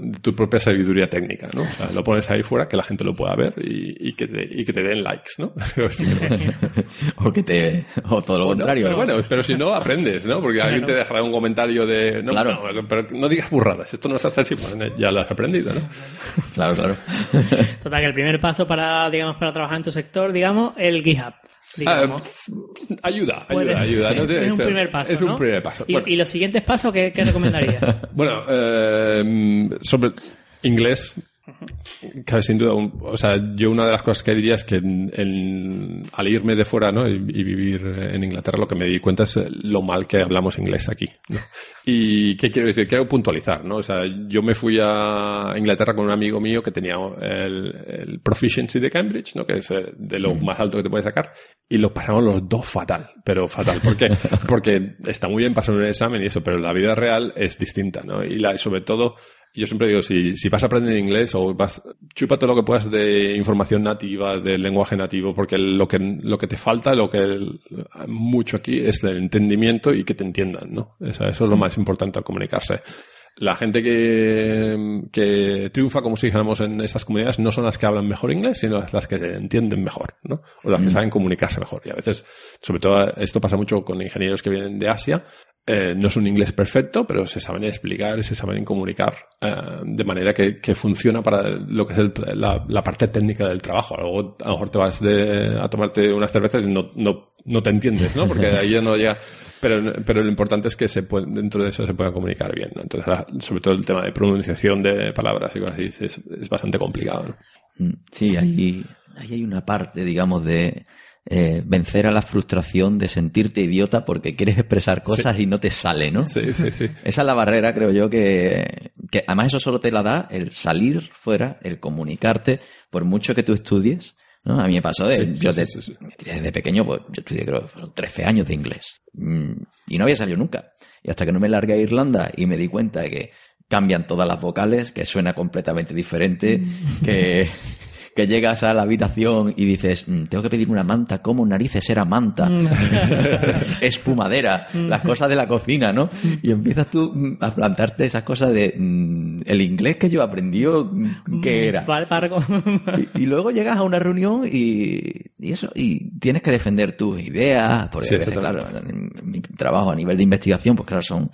de tu propia sabiduría técnica, ¿no? O sea, lo pones ahí fuera, que la gente lo pueda ver y, y que, te, y que te den likes, ¿no? O que te, o todo lo contrario. pero ¿no? bueno, pero si no, aprendes, ¿no? Porque alguien te dejará un comentario de, no, Claro. no, pero no digas burradas, esto no se hace así, pues ya lo has aprendido, ¿no? Claro, claro. Total, que el primer paso para, digamos, para trabajar en tu sector, digamos, el GitHub. Ah, Digamos. ayuda, ayuda, ayuda. No es un primer paso. Es un ¿no? primer paso. ¿Y, Bueno, y los siguientes pasos qué, qué recomendarías? bueno, eh, sobre inglés Claro, sin duda. o sea, yo una de las cosas que diría es que al irme de fuera ¿no? y, vivir en Inglaterra, lo que me di cuenta es lo mal que hablamos inglés aquí. ¿no? ¿Y qué quiero decir? Quiero puntualizar, ¿no? O sea, yo me fui a Inglaterra con un amigo mío que tenía el, Proficiency de Cambridge, ¿no? Que es eh, de lo más alto que te puedes sacar, y lo pasamos los dos fatal, pero fatal. ¿Por qué? Porque está muy bien pasar un examen y eso, pero la vida real es distinta, ¿no? Y la, sobre todo, yo siempre digo, si, si vas a aprender inglés o vas, chupa todo lo que puedas de información nativa, del lenguaje nativo, porque lo que, lo que te falta, lo que mucho aquí es el entendimiento y que te entiendan, ¿no? Eso, eso es lo más importante al comunicarse. La gente que, que triunfa, como si dijéramos en estas comunidades, no son las que hablan mejor inglés, sino las que entienden mejor, ¿no? O las que mm. saben comunicarse mejor. Y a veces, sobre todo, esto pasa mucho con ingenieros que vienen de Asia, eh, no es un inglés perfecto, pero se saben explicar y se saben comunicar eh, de manera que, que, funciona para lo que es la, la, parte técnica del trabajo. Luego a lo mejor te vas de, a tomarte unas cervezas y no, no, no te entiendes, ¿no? Porque ahí ya no llega. Pero, pero lo importante es que se puede, dentro de eso se pueda comunicar bien. ¿no? Entonces, sobre todo el tema de pronunciación de palabras y cosas así es, es bastante complicado. ¿no? Mm, sí, ahí, ahí hay una parte, digamos, de eh, vencer a la frustración de sentirte idiota porque quieres expresar cosas y no te sale, ¿no? Sí, sí, sí. Esa es la barrera, creo yo, que, que además eso solo te la da el salir fuera, el comunicarte, por mucho que tú estudies. ¿no? A mí me pasó de, yo desde pequeño, pues yo estudié creo que fueron 13 años de inglés mm, y no había salido nunca. Y hasta que no me largué a Irlanda y me di cuenta de que cambian todas las vocales, que suena completamente diferente, que que llegas a la habitación y dices, mm, tengo que pedir una manta, ¿cómo narices era manta? Mm. Espumadera, mm. las cosas de la cocina, ¿no? Y empiezas tú a plantarte esas cosas de el inglés que yo aprendí, ¿qué era? y, y, luego llegas a una reunión y, y, eso, y tienes que defender tus ideas, porque a veces, claro, en mi trabajo a nivel de investigación, pues claro, son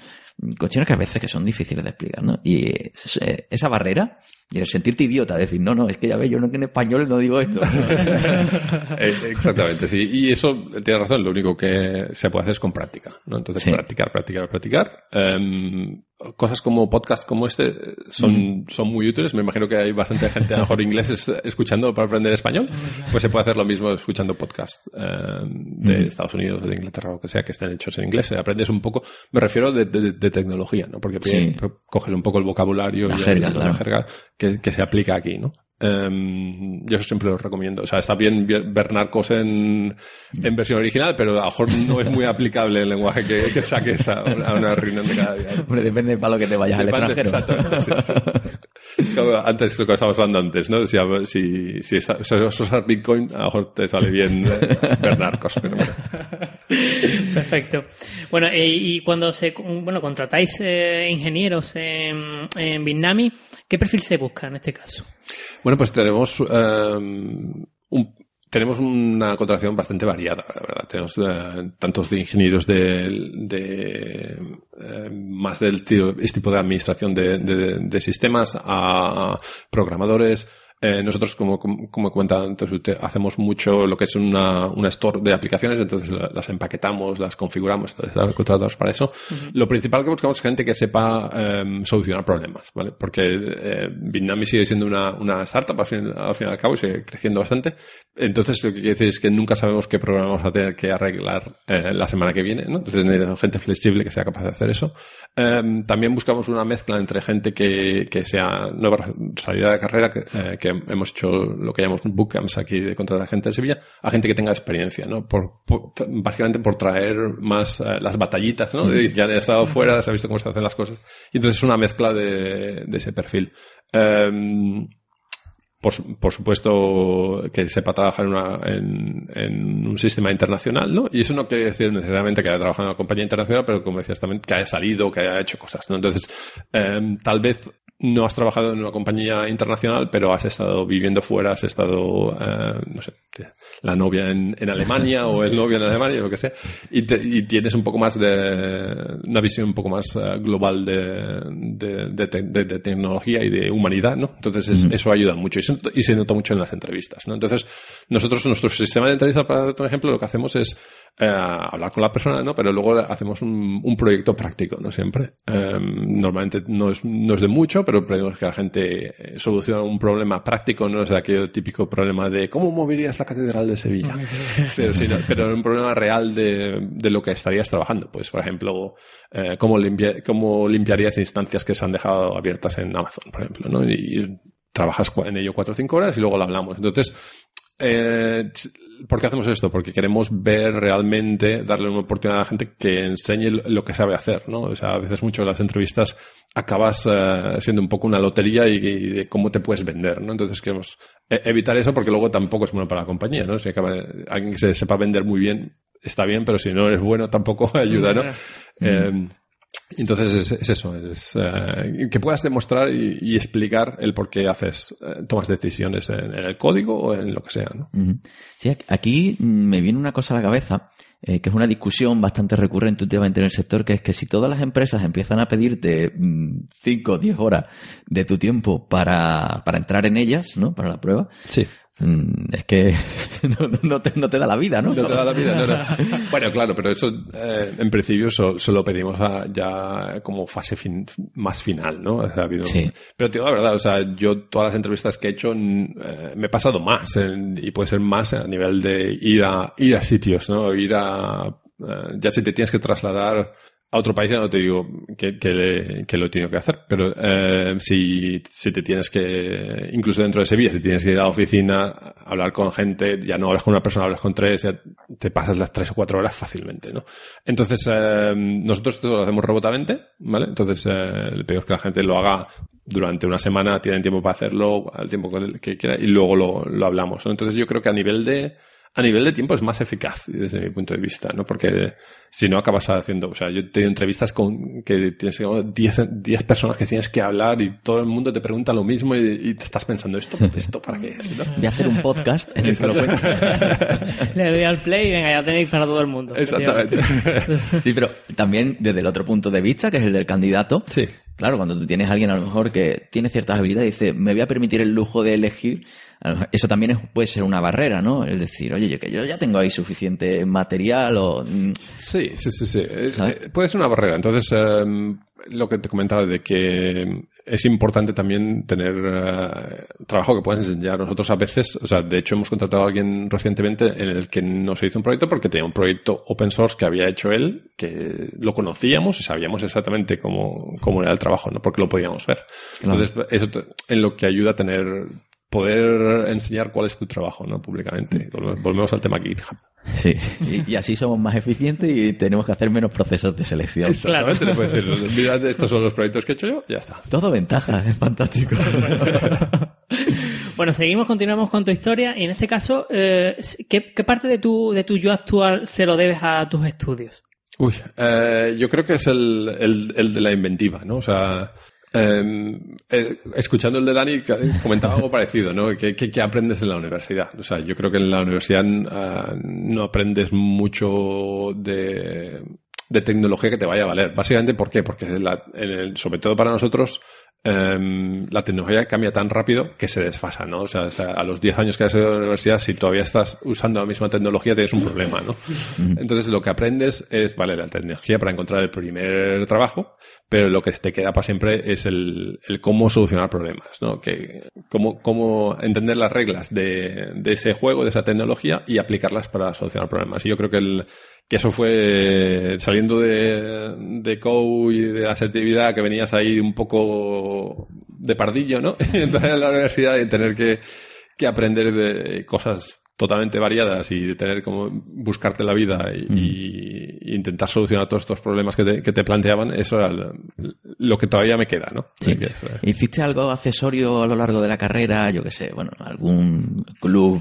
cuestiones que a veces que son difíciles de explicar, ¿no? Y esa barrera y el sentirte idiota, decir, no, no, es que ya ves, yo no que en español no digo esto. Eh, exactamente, sí. Y eso, tienes razón, lo único que se puede hacer es con práctica, ¿no? Entonces, practicar, practicar, practicar. Em, cosas como podcast como este son, son muy útiles. Me imagino que hay bastante gente, a lo mejor inglés, escuchando para aprender español. Pues se puede hacer lo mismo escuchando podcast em, de Estados Unidos, de Inglaterra, o lo que sea, que estén hechos en inglés. Aprendes un poco, me refiero de, de, tecnología, ¿no? Porque coges un poco el vocabulario la y jerga, la jerga que, se aplica aquí, ¿no? Um, yo eso siempre lo recomiendo. O sea, está bien ver narcos en, en versión original, pero a lo mejor no es muy aplicable el lenguaje que, que saques a, una reunión de cada día. depende para lo que te vayas al extranjero. antes, lo que estábamos hablando antes, ¿no? Si, si, si, si usas Bitcoin, a lo mejor te sale bien ver narcos. Perfecto. Bueno, eh, y cuando se, bueno, contratáis eh, ingenieros en, en Bitnami, ¿qué perfil se busca en este caso? Bueno, pues tenemos um, un, tenemos una contratación bastante variada, la verdad. Tenemos uh, tantos de ingenieros de, de uh, más del este tipo de administración de, de, de sistemas a programadores, eh, nosotros, como, como, como comentaba antes, hacemos mucho lo que es una, una store de aplicaciones, entonces las empaquetamos, las configuramos, entonces contratados para eso. Lo principal que buscamos es gente que sepa em, solucionar problemas, ¿vale? Porque eh, Bitnami sigue siendo una, una startup al fin, al fin y al cabo y sigue creciendo bastante. Entonces, lo que quiere decir es que nunca sabemos qué problema vamos a tener que arreglar eh, la semana que viene, ¿no? Entonces necesitamos gente flexible que sea capaz de hacer eso. Em, también buscamos una mezcla entre gente que, que sea nueva salida de carrera, que, eh, que hemos hecho lo que llamamos bootcamps aquí de contratar gente en Sevilla, a gente que tenga experiencia, ¿no? Por, básicamente por traer más eh, las batallitas, ¿no? Ya he estado fuera, se ha visto cómo se hacen las cosas. Y entonces es una mezcla de, de ese perfil. Um, por, por, supuesto, que sepa trabajar en, una, en, en, un sistema internacional, ¿no? Y eso no quiere decir necesariamente que haya trabajado en una compañía internacional, pero como decías también, que haya salido, que haya hecho cosas, ¿no? Entonces, eh, tal vez no has trabajado en una compañía internacional, pero has estado viviendo fuera, has estado, eh, no sé, la novia en, en Alemania o el novio en Alemania, lo que sea, y, te, y, tienes un poco más de, una visión un poco más uh, global de, de, de, de, tecnología y de humanidad, ¿no? Entonces es, mm. eso ayuda mucho y se, y se, nota mucho en las entrevistas, ¿no? Entonces nosotros, nuestro sistema de entrevistas, para un ejemplo, lo que hacemos es eh, hablar con la persona, ¿no? Pero luego hacemos un, un proyecto práctico, ¿no? Siempre. Em, normalmente no es, no es de mucho, pero pedimos que la gente solucione un problema práctico, no es aquel típico problema de cómo moverías la Catedral de Sevilla, pero, sino, pero un problema real de, de lo que estarías trabajando. Pues, por ejemplo, eh, cómo, limpia, cómo limpiarías instancias que se han dejado abiertas en Amazon, por ejemplo, ¿no? Y, trabajas en ello cuatro o cinco horas y luego lo hablamos. Entonces, eh, ¿por qué hacemos esto? Porque queremos ver realmente, darle una oportunidad a la gente que enseñe lo que sabe hacer, ¿no? O sea, a veces mucho en las entrevistas acabas eh, siendo un poco una lotería y, de cómo te puedes vender, ¿no? Entonces queremos e-, evitar eso porque luego tampoco es bueno para la compañía, ¿no? Si acaba, alguien que se sepa vender muy bien está bien, pero si no eres bueno tampoco ayuda, ¿no? Eh, entonces es, eso, es eh, que puedas demostrar y, explicar el por qué haces, eh, tomas decisiones en, el código o en lo que sea. ¿no? Sí, aquí me viene una cosa a la cabeza, eh, que es una discusión bastante recurrente últimamente en el sector, que es que si todas las empresas empiezan a pedirte 5 o 10 horas de tu tiempo para, para entrar en ellas, ¿no? Para la prueba, sí. Mm, es que no, te, no, te, da la vida, ¿no? No te da la vida, no, Bueno, claro, pero eso eh, en principio solo pedimos ya como fase más final, ¿no? sí. Pero tío, la verdad, o sea, yo todas las entrevistas que he hecho eh, me he pasado más y puede ser más a nivel de ir a, ir a sitios, ¿no? Ir a, eh, ya si te tienes que trasladar a otro país ya no te digo que, que, lo tengo que hacer, pero eh, si, si te tienes que, incluso dentro de Sevilla, si tienes que ir a la oficina, hablar con gente, ya no hablas con una persona, hablas con tres, ya te pasas las tres o cuatro horas fácilmente, ¿no? Entonces, eh, nosotros esto lo hacemos remotamente, ¿vale? Entonces, eh, le pedimos que la gente lo haga durante una semana, tienen tiempo para hacerlo, al tiempo que, quiera, y luego lo, lo hablamos, ¿no? Entonces, yo creo que a nivel de, a nivel de tiempo es más eficaz desde mi punto de vista, ¿no? Porque si no acabas haciendo, o sea, yo he tenido entrevistas con que tienes 10 personas que tienes que hablar y todo el mundo te pregunta lo mismo y, te estás pensando, ¿esto, esto para qué es? Voy a hacer un podcast en el que lo Le doy al play y venga, ya tenéis para todo el mundo. Exactamente. sí, pero también desde el otro punto de vista, que es el del candidato. Sí. Claro, cuando tú tienes a alguien a lo mejor que tiene ciertas habilidades y dice, me voy a permitir el lujo de elegir eso también puede ser una barrera, ¿no? Es decir, oye, yo que yo ya tengo ahí suficiente material o... Mm, sí, sí, sí, sí. Eh, puede ser una barrera. Entonces, em, lo que te comentaba de que es importante también tener eh, trabajo que puedas enseñar. Nosotros a veces, o sea, de hecho hemos contratado a alguien recientemente en el que no se hizo un proyecto porque tenía un proyecto open source que había hecho él, que lo conocíamos y sabíamos exactamente cómo, cómo era el trabajo, ¿no? Porque lo podíamos ver. Entonces, eso en lo que ayuda a tener poder enseñar cuál es tu trabajo, ¿no? Públicamente. Volvemos al tema GitHub. Sí, y, así somos más eficientes y tenemos que hacer menos procesos de selección. Exactamente, le puedes decir, mira, estos son los proyectos que he hecho yo, ya está. Todo ventaja, es fantástico. bueno, seguimos, continuamos con tu historia y en este caso, eh, ¿qué, parte de tu, de tu yo actual se lo debes a tus estudios? Uy, eh, yo creo que es el, el, el, de la inventiva, ¿no? O sea, Em, eh, escuchando el de Dani, comentaba algo parecido, ¿no? ¿Qué, aprendes en la universidad? O sea, yo creo que en la universidad ah, no aprendes mucho de, tecnología que te vaya a valer. Básicamente, ¿por qué? Porque sobre todo para nosotros, Em, la tecnología cambia tan rápido que se desfasa, ¿no? O sea, a los 10 años que has ido a la universidad, si todavía estás usando la misma tecnología, tienes un problema, ¿no? Entonces, lo que aprendes es, vale, la tecnología para encontrar el primer trabajo, pero lo que te queda para siempre es el, cómo solucionar problemas, ¿no? Que, cómo, cómo entender las reglas de, de ese juego, de esa tecnología y aplicarlas para solucionar problemas. Y yo creo que el, que eso fue saliendo de, de y de la asertividad, que venías ahí un poco de pardillo, ¿no? Entrar en la universidad y tener que, que aprender de cosas totalmente variadas y de tener como buscarte la vida y, intentar solucionar todos estos problemas que te, que te planteaban, eso era lo que todavía me queda, ¿no? Sí. ¿Hiciste algo accesorio a lo largo de la carrera? Yo qué sé, bueno, algún club,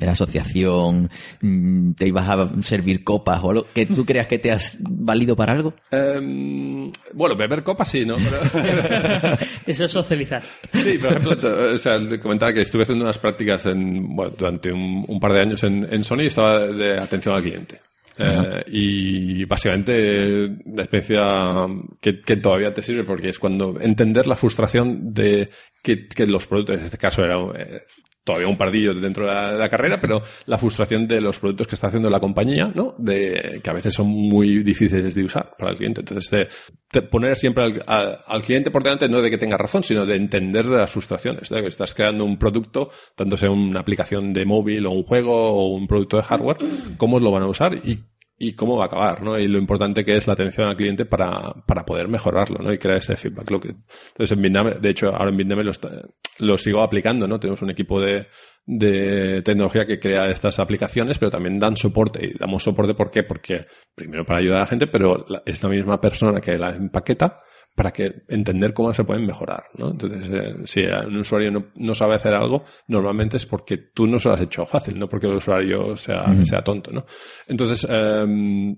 eh, asociación, mm, te ibas a servir copas o algo que tú creas que te has valido para algo? Em, bueno, beber copas sí, ¿no? eso es socializar. Sí, por ejemplo, o sea, comentaba que estuve haciendo unas prácticas en, bueno, durante un un par de años en, en Sony estaba de atención al cliente. Eh, y básicamente la experiencia que, que, todavía te sirve porque es cuando entender la frustración de que, que los productos, en este caso era, eh, todavía un pardillo dentro de la, de la carrera, pero la frustración de los productos que está haciendo la compañía, ¿no? De, que a veces son muy difíciles de usar para el cliente. Entonces, de, poner siempre al, al- al cliente por delante, no de que tenga razón, sino de entender de las frustraciones, de que estás creando un producto, tanto sea una aplicación de móvil o un juego o un producto de hardware, cómo lo van a usar y y cómo va a acabar, ¿no? Y lo importante que es la atención al cliente para, para poder mejorarlo, ¿no? Y crear ese feedback. Entonces, en Bitname, de hecho, ahora en Bitname lo, está- lo sigo aplicando, ¿no? Tenemos un equipo de, de tecnología que crea estas aplicaciones, pero también dan soporte. Y damos soporte, ¿por qué? Porque, primero, para ayudar a la gente, pero la- es la misma persona que la empaqueta para que entender cómo se pueden mejorar, ¿no? Entonces, eh, si un usuario no, no sabe hacer algo, normalmente es porque tú no se lo has hecho fácil, no porque el usuario sea, sea tonto, ¿no? Entonces, em,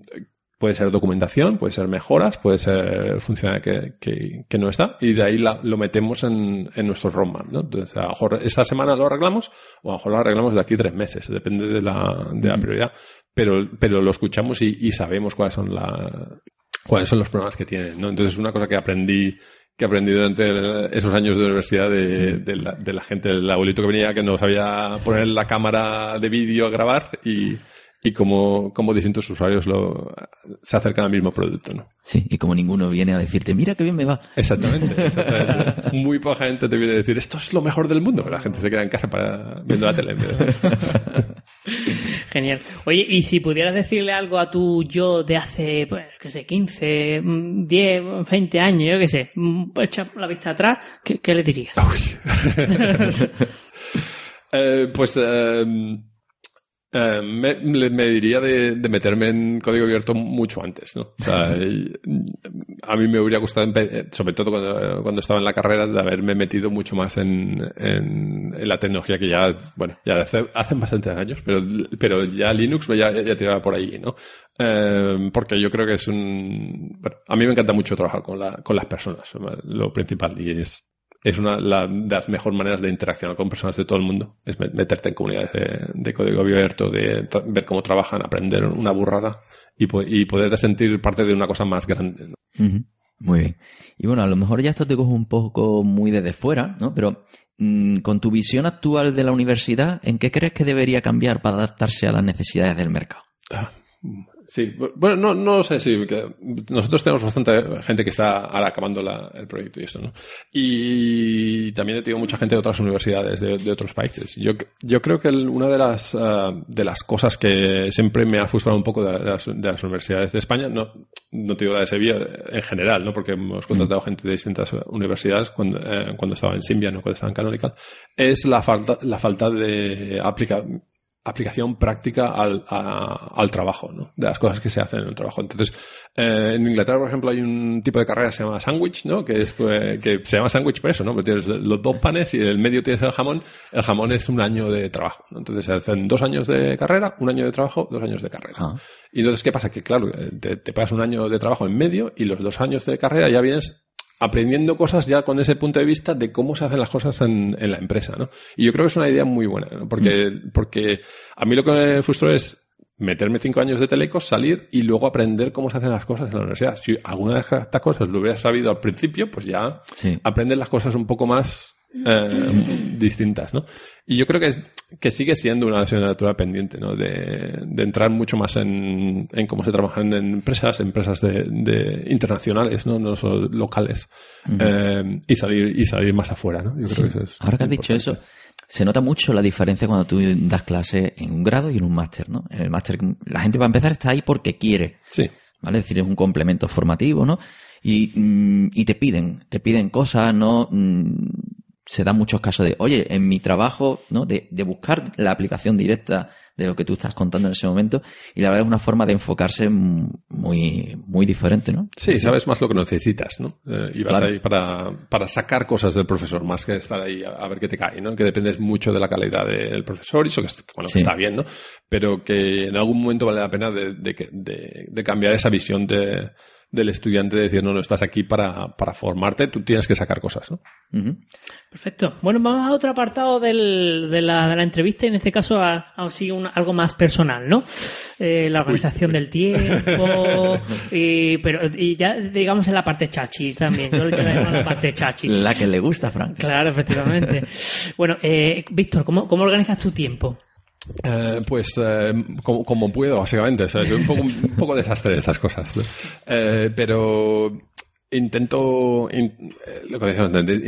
puede ser documentación, puede ser mejoras, puede ser funcionalidad que, que, que no está, y de ahí la- lo metemos en, en nuestro roadmap, ¿no? Entonces, a lo mejor esta semana lo arreglamos, o a lo mejor lo arreglamos de aquí tres meses, depende de la, de la prioridad, pero, pero lo escuchamos y, y sabemos cuáles son la, cuáles son los problemas que tienen, ¿no? Entonces, una cosa que aprendí que aprendí durante esos años de universidad de, de la, de la gente, el abuelito que venía que no sabía poner la cámara de vídeo a grabar y, y cómo, cómo distintos usuarios lo, se acercan al mismo producto, ¿no? Sí, y como ninguno viene a decirte, mira qué bien me va. Exactamente, exactamente. Muy poca gente te viene a decir, esto es lo mejor del mundo. La gente se queda en casa para, viendo la tele. Genial. Oye, y si pudieras decirle algo a tu yo de hace, pues, qué sé, 15, mm, 10, 20 años, yo qué sé, mm, echa la vista atrás, ¿qué, qué le dirías? Eh, pues eh, eh, me, diría de, de meterme en código abierto mucho antes, ¿no? O sea, a mí me hubiera gustado, eh, sobre todo cuando, cuando estaba en la carrera, de haberme metido mucho más en, en, en la tecnología que ya, bueno, ya hace, hacen bastantes años, pero, pero ya Linux ya, ya tiraba por ahí, ¿no? Eh, porque yo creo que es un... Bueno, a mí me encanta mucho trabajar con, la, con las personas, lo principal, y es es una la- de las mejores maneras de interaccionar con personas de todo el mundo. Es me- meterte en comunidades de, de código abierto, de ver cómo trabajan, aprender una burrada y, po- y poder sentir parte de una cosa más grande. Muy bien. Y bueno, a lo mejor ya esto te coge un poco muy desde fuera, ¿no? Pero mm, con tu visión actual de la universidad, ¿en qué crees que debería cambiar para adaptarse a las necesidades del mercado? Ah, Sí, bu- bueno, no, no sé si nosotros tenemos bastante gente que está ahora acabando la- el proyecto y esto, ¿no? Y también he tenido mucha gente de otras universidades, de, de otros países. Yo, yo creo que el- una de las, ah, de las cosas que siempre me ha frustrado un poco de, de las, de las universidades de España, no, no te digo la de Sevilla en general, ¿no? Porque hemos contratado gente de distintas universidades cuando, eh, cuando estaba en Symbian o cuando estaba en Canonical, es la falta, la falta de aplicar aplicación práctica al, a- al trabajo, ¿no? De las cosas que se hacen en el trabajo. Entonces, eh, en Inglaterra, por ejemplo, hay un tipo de carrera que se llama sandwich, ¿no? Que es, pues, que se llama sandwich por eso, ¿no? Porque tienes los dos panes y en el medio tienes el jamón. El jamón es un año de trabajo, ¿no? Entonces se hacen dos años de carrera, un año de trabajo, dos años de carrera. Ah. Y entonces, ¿qué pasa? Que claro, eh, te, te pasas un año de trabajo en medio y los dos años de carrera ya vienes aprendiendo cosas ya con ese punto de vista de cómo se hacen las cosas en, en la empresa, ¿no? Y yo creo que es una idea muy buena, ¿no? Porque, porque a mí lo que me frustró es meterme cinco años de telecos, salir y luego aprender cómo se hacen las cosas en la universidad. Si alguna de estas cosas lo hubieras sabido al principio, pues ya Sí. aprendes las cosas un poco más eh, distintas, ¿no? Y yo creo que, es- que sigue siendo una asignatura pendiente, ¿no? De, de entrar mucho más en, en cómo se trabajan en empresas, empresas de, de internacionales, ¿no? No solo locales. Eh, y salir, y salir más afuera, ¿no? Yo creo que eso es Ahora que has dicho eso, se nota mucho la diferencia cuando tú das clase en un grado y en un máster, ¿no? En el máster, la gente para empezar está ahí porque quiere, Sí. ¿vale? Es decir, es un complemento formativo, ¿no? Y, mm, y te piden, te piden cosas, ¿no? Se dan muchos casos de, oye, en mi trabajo, ¿no? De, de buscar la aplicación directa de lo que tú estás contando en ese momento. Y la verdad es una forma de enfocarse muy, muy diferente, ¿no? Sí, sabes más lo que necesitas, ¿no? Eh, y vas Claro. ahí para, para sacar cosas del profesor, más que estar ahí a, a ver qué te cae, ¿no? Que dependes mucho de la calidad del profesor y eso que, que está bien, ¿no? Pero que en algún momento vale la pena de, de- de cambiar esa visión de, del estudiante de decir, no, no, estás aquí para, para formarte, tú tienes que sacar cosas, ¿no? Perfecto. Bueno, vamos a otro apartado del- de, la, de la entrevista, en este caso a, a sí, un- algo más personal, ¿no? Eh, la organización del tiempo, y, pero, y ya digamos en la parte chachi también. Yo, la llamo la parte chachi. La que le gusta Frank. Claro, efectivamente. Bueno, eh, Víctor, ¿cómo, ¿cómo organizas tu tiempo? Eh, pues eh, como, como puedo, básicamente. O sea, soy un poco, un poco desastre de estas cosas. ¿no? Eh, pero intento, in- eh, lo que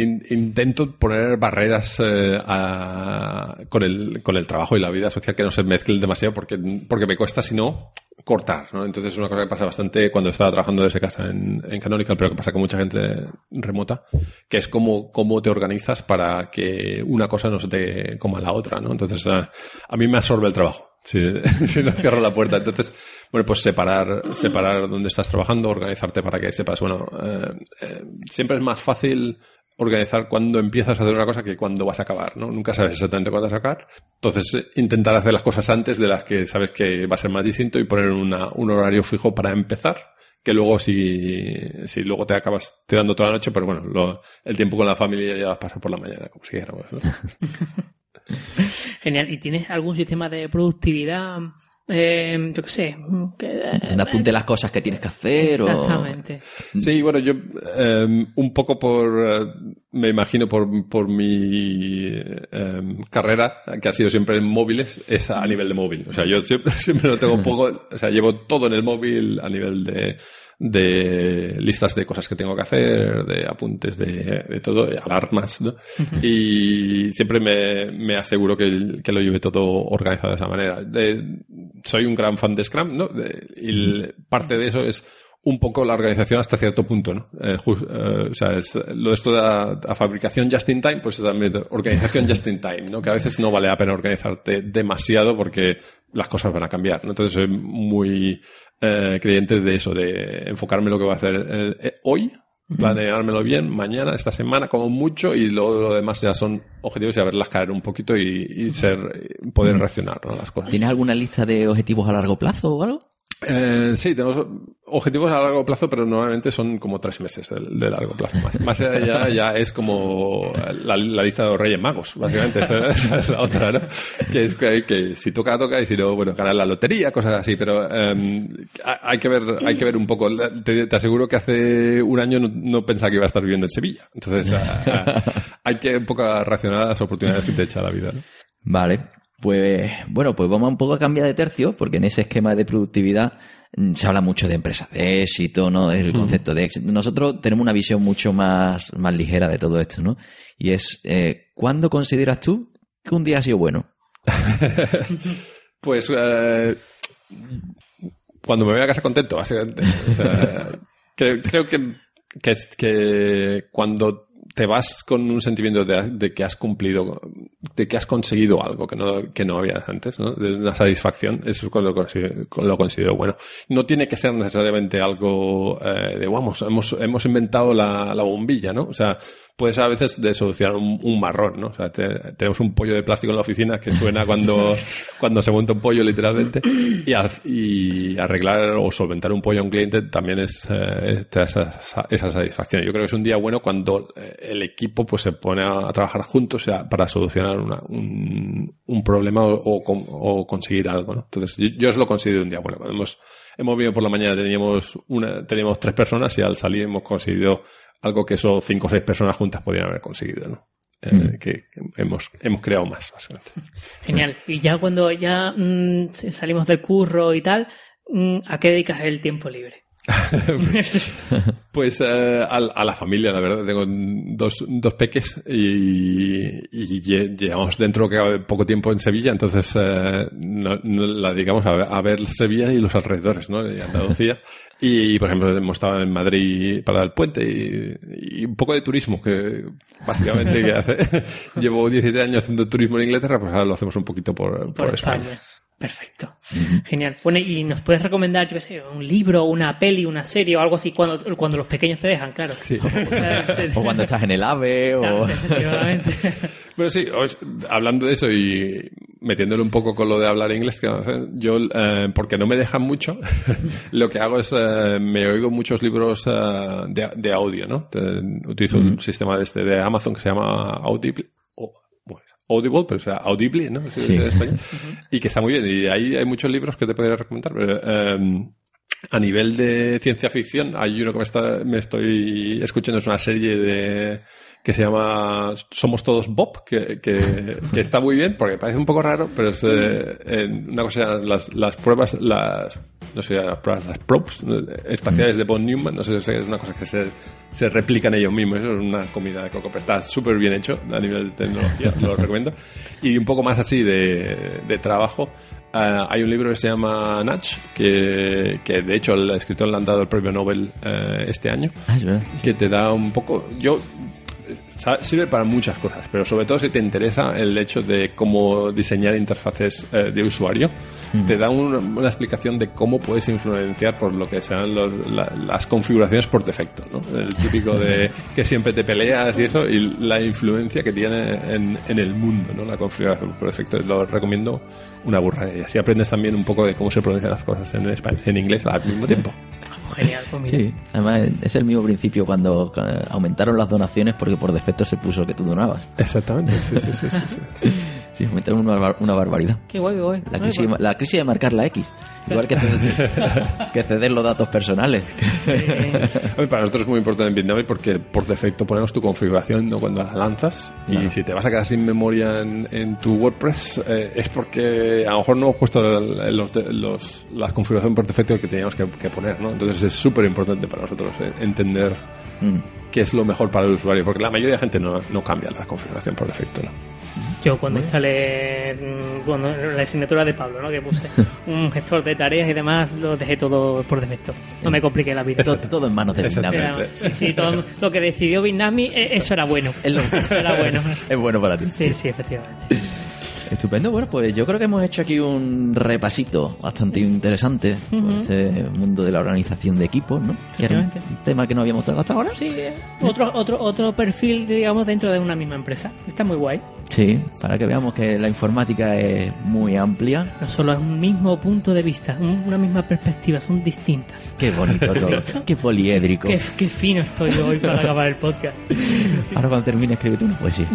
in- intento poner barreras eh, a- con, el, con el trabajo y la vida social que no se mezclen demasiado porque, porque me cuesta, si no, cortar. ¿no? Entonces es una cosa que pasa bastante cuando estaba trabajando desde casa en, en Canonical, pero que pasa con mucha gente remota, que es cómo, cómo te organizas para que una cosa no se te coma la otra. ¿no? Entonces eh, a mí me absorbe el trabajo. Si, si no cierro la puerta. Entonces, bueno, pues separar, separar dónde estás trabajando, organizarte para que sepas, bueno, eh, eh, siempre es más fácil organizar cuando empiezas a hacer una cosa que cuando vas a acabar, ¿no? Nunca sabes exactamente cuándo vas a acabar. Entonces, intentar hacer las cosas antes de las que sabes que va a ser más distinto y poner una, un horario fijo para empezar. Que luego, si, si luego te acabas tirando toda la noche, pero bueno, lo- el tiempo con la familia ya pasa por la mañana, como si dijéramos, ¿no? Genial. ¿Y tienes algún sistema de productividad? Eh, yo qué sé. que- Donde apunte las cosas que tienes que hacer o... Exactamente. Sí, bueno, yo eh, un poco por, eh, me imagino por, por mi eh, carrera, que ha sido siempre en móviles, es a nivel de móvil. O sea, yo siempre, siempre lo tengo un poco, o sea, llevo todo en el móvil a nivel de, de listas de cosas que tengo que hacer, de apuntes, de, de todo, de alarmas, ¿no? Y siempre me, me aseguro que, que lo lleve todo organizado de esa manera. De- soy un gran fan de Scrum, ¿no? Y el- parte de eso es un poco la organización hasta cierto punto, ¿no? Eh, jus- eh, o sea, es- lo de esto de la, la fabricación just in time, pues es también organización just in time, ¿no? Que a veces no vale la pena organizarte demasiado porque las cosas van a cambiar, ¿no? Entonces soy muy eh, creyente de eso, de enfocarme en lo que voy a hacer eh, eh, hoy, planeármelo bien, mañana, esta semana, como mucho, y luego lo demás ya son objetivos y a verlas caer un poquito y, y ser, poder reaccionar, ¿no? las cosas. ¿Tienes alguna lista de objetivos a largo plazo o algo? Eh, sí, tenemos objetivos a largo plazo, pero normalmente son como tres meses de, largo plazo. Más, más allá ya es como la, lista de los Reyes Magos, básicamente. Esa, es la otra, ¿no? Que es que, si toca, toca, y si no, bueno, ganar la lotería, cosas así. Pero eh, hay que ver hay que ver un poco. Te, aseguro que hace un año no, pensaba que iba a estar viviendo en Sevilla. Entonces hay que un poco reaccionar a las oportunidades que te echa la vida, ¿no? Vale. Pues bueno, pues vamos un poco a cambiar de tercio, porque en ese esquema de productividad mm, se habla mucho de empresas de éxito, ¿no? El concepto de éxito. Nosotros tenemos una visión mucho más, más ligera de todo esto, ¿no? Y es, eh, ¿cuándo consideras tú que un día ha sido bueno? pues eh, cuando me voy a casa contento, básicamente. O sea, creo, creo que, que, que cuando te vas con un sentimiento de, que has cumplido, de que has conseguido algo que no, que no habías antes, ¿no? De una satisfacción, eso es lo, lo considero bueno. No tiene que ser necesariamente algo eh, de, vamos, hemos, hemos inventado la, bombilla, ¿no? O sea, puede ser a veces de solucionar un, un marrón, ¿no? O sea, te, tenemos un pollo de plástico en la oficina que suena cuando, cuando se monta un pollo literalmente y, y arreglar o solventar un pollo a un cliente también es, eh, te da esa, esa, satisfacción. Yo creo que es un día bueno cuando el equipo pues se pone a, a trabajar juntos o sea, para solucionar una, un, un, problema o, o, o, conseguir algo, ¿no? Entonces, yo, yo os lo considero un día bueno. Cuando hemos, hemos venido por la mañana teníamos una, teníamos tres personas y al salir hemos conseguido algo que solo cinco o seis personas juntas podrían haber conseguido, ¿no? Eh, mm. que hemos, hemos creado más, básicamente. Genial. Y ya cuando ya mmm, salimos del curro y tal, mmm, ¿a qué dedicas el tiempo libre? Pues pues eh, a, a, la familia, la verdad. Tengo dos, dos peques y, y, llevamos dentro que poco tiempo en Sevilla, entonces eh, no, no la dedicamos a ver, a ver, Sevilla y los alrededores, ¿no? Y Andalucía. Y, por ejemplo, hemos estado en Madrid para el puente y, y un poco de turismo, que básicamente que hace, llevo 17 años haciendo turismo en Inglaterra, pues ahora lo hacemos un poquito por, por, por España. España. Perfecto. Uh -huh. Genial. Bueno, ¿y nos puedes recomendar, yo qué sé, un libro, una peli, una serie o algo así cuando, cuando los pequeños te dejan, claro? Sí. o cuando estás en el AVE o... Claro, bueno, sí, os, hablando de eso y metiéndole un poco con lo de hablar inglés, que yo, eh, porque no me dejan mucho, lo que hago es, eh, me oigo muchos libros eh, de, de, audio, ¿no? utilizo un sistema de este de Amazon que se llama Audible, Audible, pero o sea, Audible, ¿no? y que está muy bien. Y ahí hay muchos libros que te podría recomendar. Pero, em, a nivel de ciencia ficción, hay uno que me, está, me estoy escuchando, es una serie de que se llama Somos Todos Bob, que, que, está muy bien, porque parece un poco raro, pero es eh, una cosa, las, las pruebas, las, no sé, las pruebas, las props espaciales de Von Newman, no sé, es una cosa que se, se replican ellos mismos, eso es una comida de coco, pero está súper bien hecho a nivel de tecnología, lo recomiendo. Y un poco más así de, de trabajo, Uh, hay un libro que se llama Natch, que, que, de hecho el escritor le han dado el premio Nobel uh, este año, ah, es verdad. que te da un poco... Yo sirve para muchas cosas, pero sobre todo si te interesa el hecho de cómo diseñar interfaces eh, de usuario, mm. te da una explicación de cómo puedes influenciar por lo que sean las configuraciones por defecto, ¿no? El típico de que siempre te peleas y eso, y la influencia que tiene en, en el mundo, ¿no? La configuración por defecto. Lo recomiendo una burra y así aprendes también un poco de cómo se pronuncian las cosas en, español, en inglés al mismo tiempo. Genial, pues Sí, además es el mismo principio cuando aumentaron las donaciones porque por defecto se puso que tú donabas. Exactamente, sí, sí, sí. sí, sí. aumentaron una, una, barbaridad. Qué guay, qué guay. La crisis, la crisis de marcar la X. Igual que ceder, que ceder los datos personales. para nosotros es muy importante en Bitnami porque por defecto ponemos tu configuración ¿no? cuando la lanzas y si te vas a quedar sin memoria en, tu WordPress eh, es porque a lo mejor no hemos puesto los, los, la configuración por defecto que teníamos que, poner. ¿no? Entonces es súper importante para nosotros eh, entender mm. qué es lo mejor para el usuario porque la mayoría de gente no, no cambia la configuración por defecto. ¿no? Yo cuando instalé bueno, la asignatura de Pablo, ¿no? que puse un gestor de tareas y demás, lo dejé todo por defecto. No me compliqué la vida. Todo, en manos de Bitnami. Sí, sí, todo lo que decidió Bitnami, e, eso era bueno. Eso era bueno. es bueno para ti. Sí, sí, efectivamente. Estupendo, bueno, pues yo creo que hemos hecho aquí un repasito bastante interesante por este mundo de la organización de equipos, ¿no? Que era un tema que no habíamos tocado hasta ahora. Sí, otro, otro, otro perfil, digamos, dentro de una misma empresa. Está muy guay. Sí, para que veamos que la informática es muy amplia. No solo es un mismo punto de vista, una misma perspectiva, son distintas. Qué bonito todo, qué poliédrico. Qué, fino estoy hoy para acabar el podcast. Ahora cuando termine, escríbete una poesía.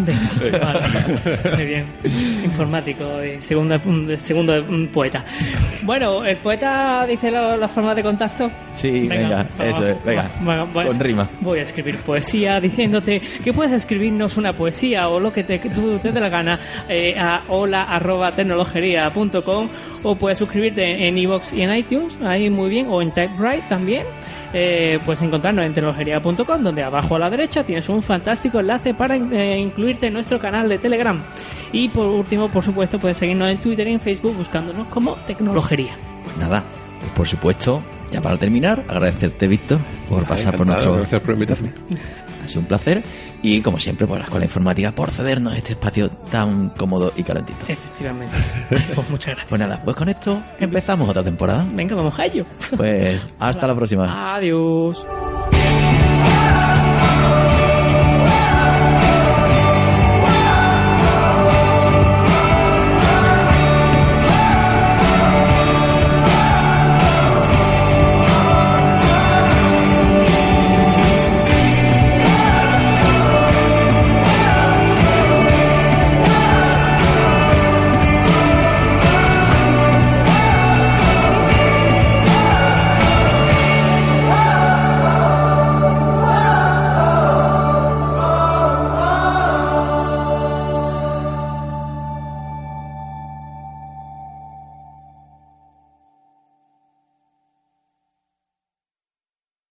vale. Muy bien. Informático y segundo, segundo poeta. Bueno, el poeta dice la, forma de contacto. Sí, venga, eso es, venga, con rima. Voy a escribir poesía diciéndote que puedes escribirnos una poesía o lo que te, tú de la gana eh, a hola.tecnologería.com o puedes suscribirte en iVoox y en iTunes, ahí muy bien, o en TypeWrite también. Eh, puedes encontrarnos en tecnologería.com, donde abajo a la derecha tienes un fantástico enlace para eh, incluirte en nuestro canal de Telegram. Y por último, por supuesto, puedes seguirnos en Twitter y en Facebook buscándonos como Tecnologería. Pues nada, pues por supuesto, ya para terminar, agradecerte, Víctor, por pasar por nuestro. Gracias por invitarme. Ha sido un placer. Y como siempre, pues, por la Escuela Informática por cedernos este espacio tan cómodo y calentito. Efectivamente. pues muchas gracias. Pues nada, pues con esto empezamos otra temporada. Venga, vamos a ello. Pues hasta la próxima. Adiós.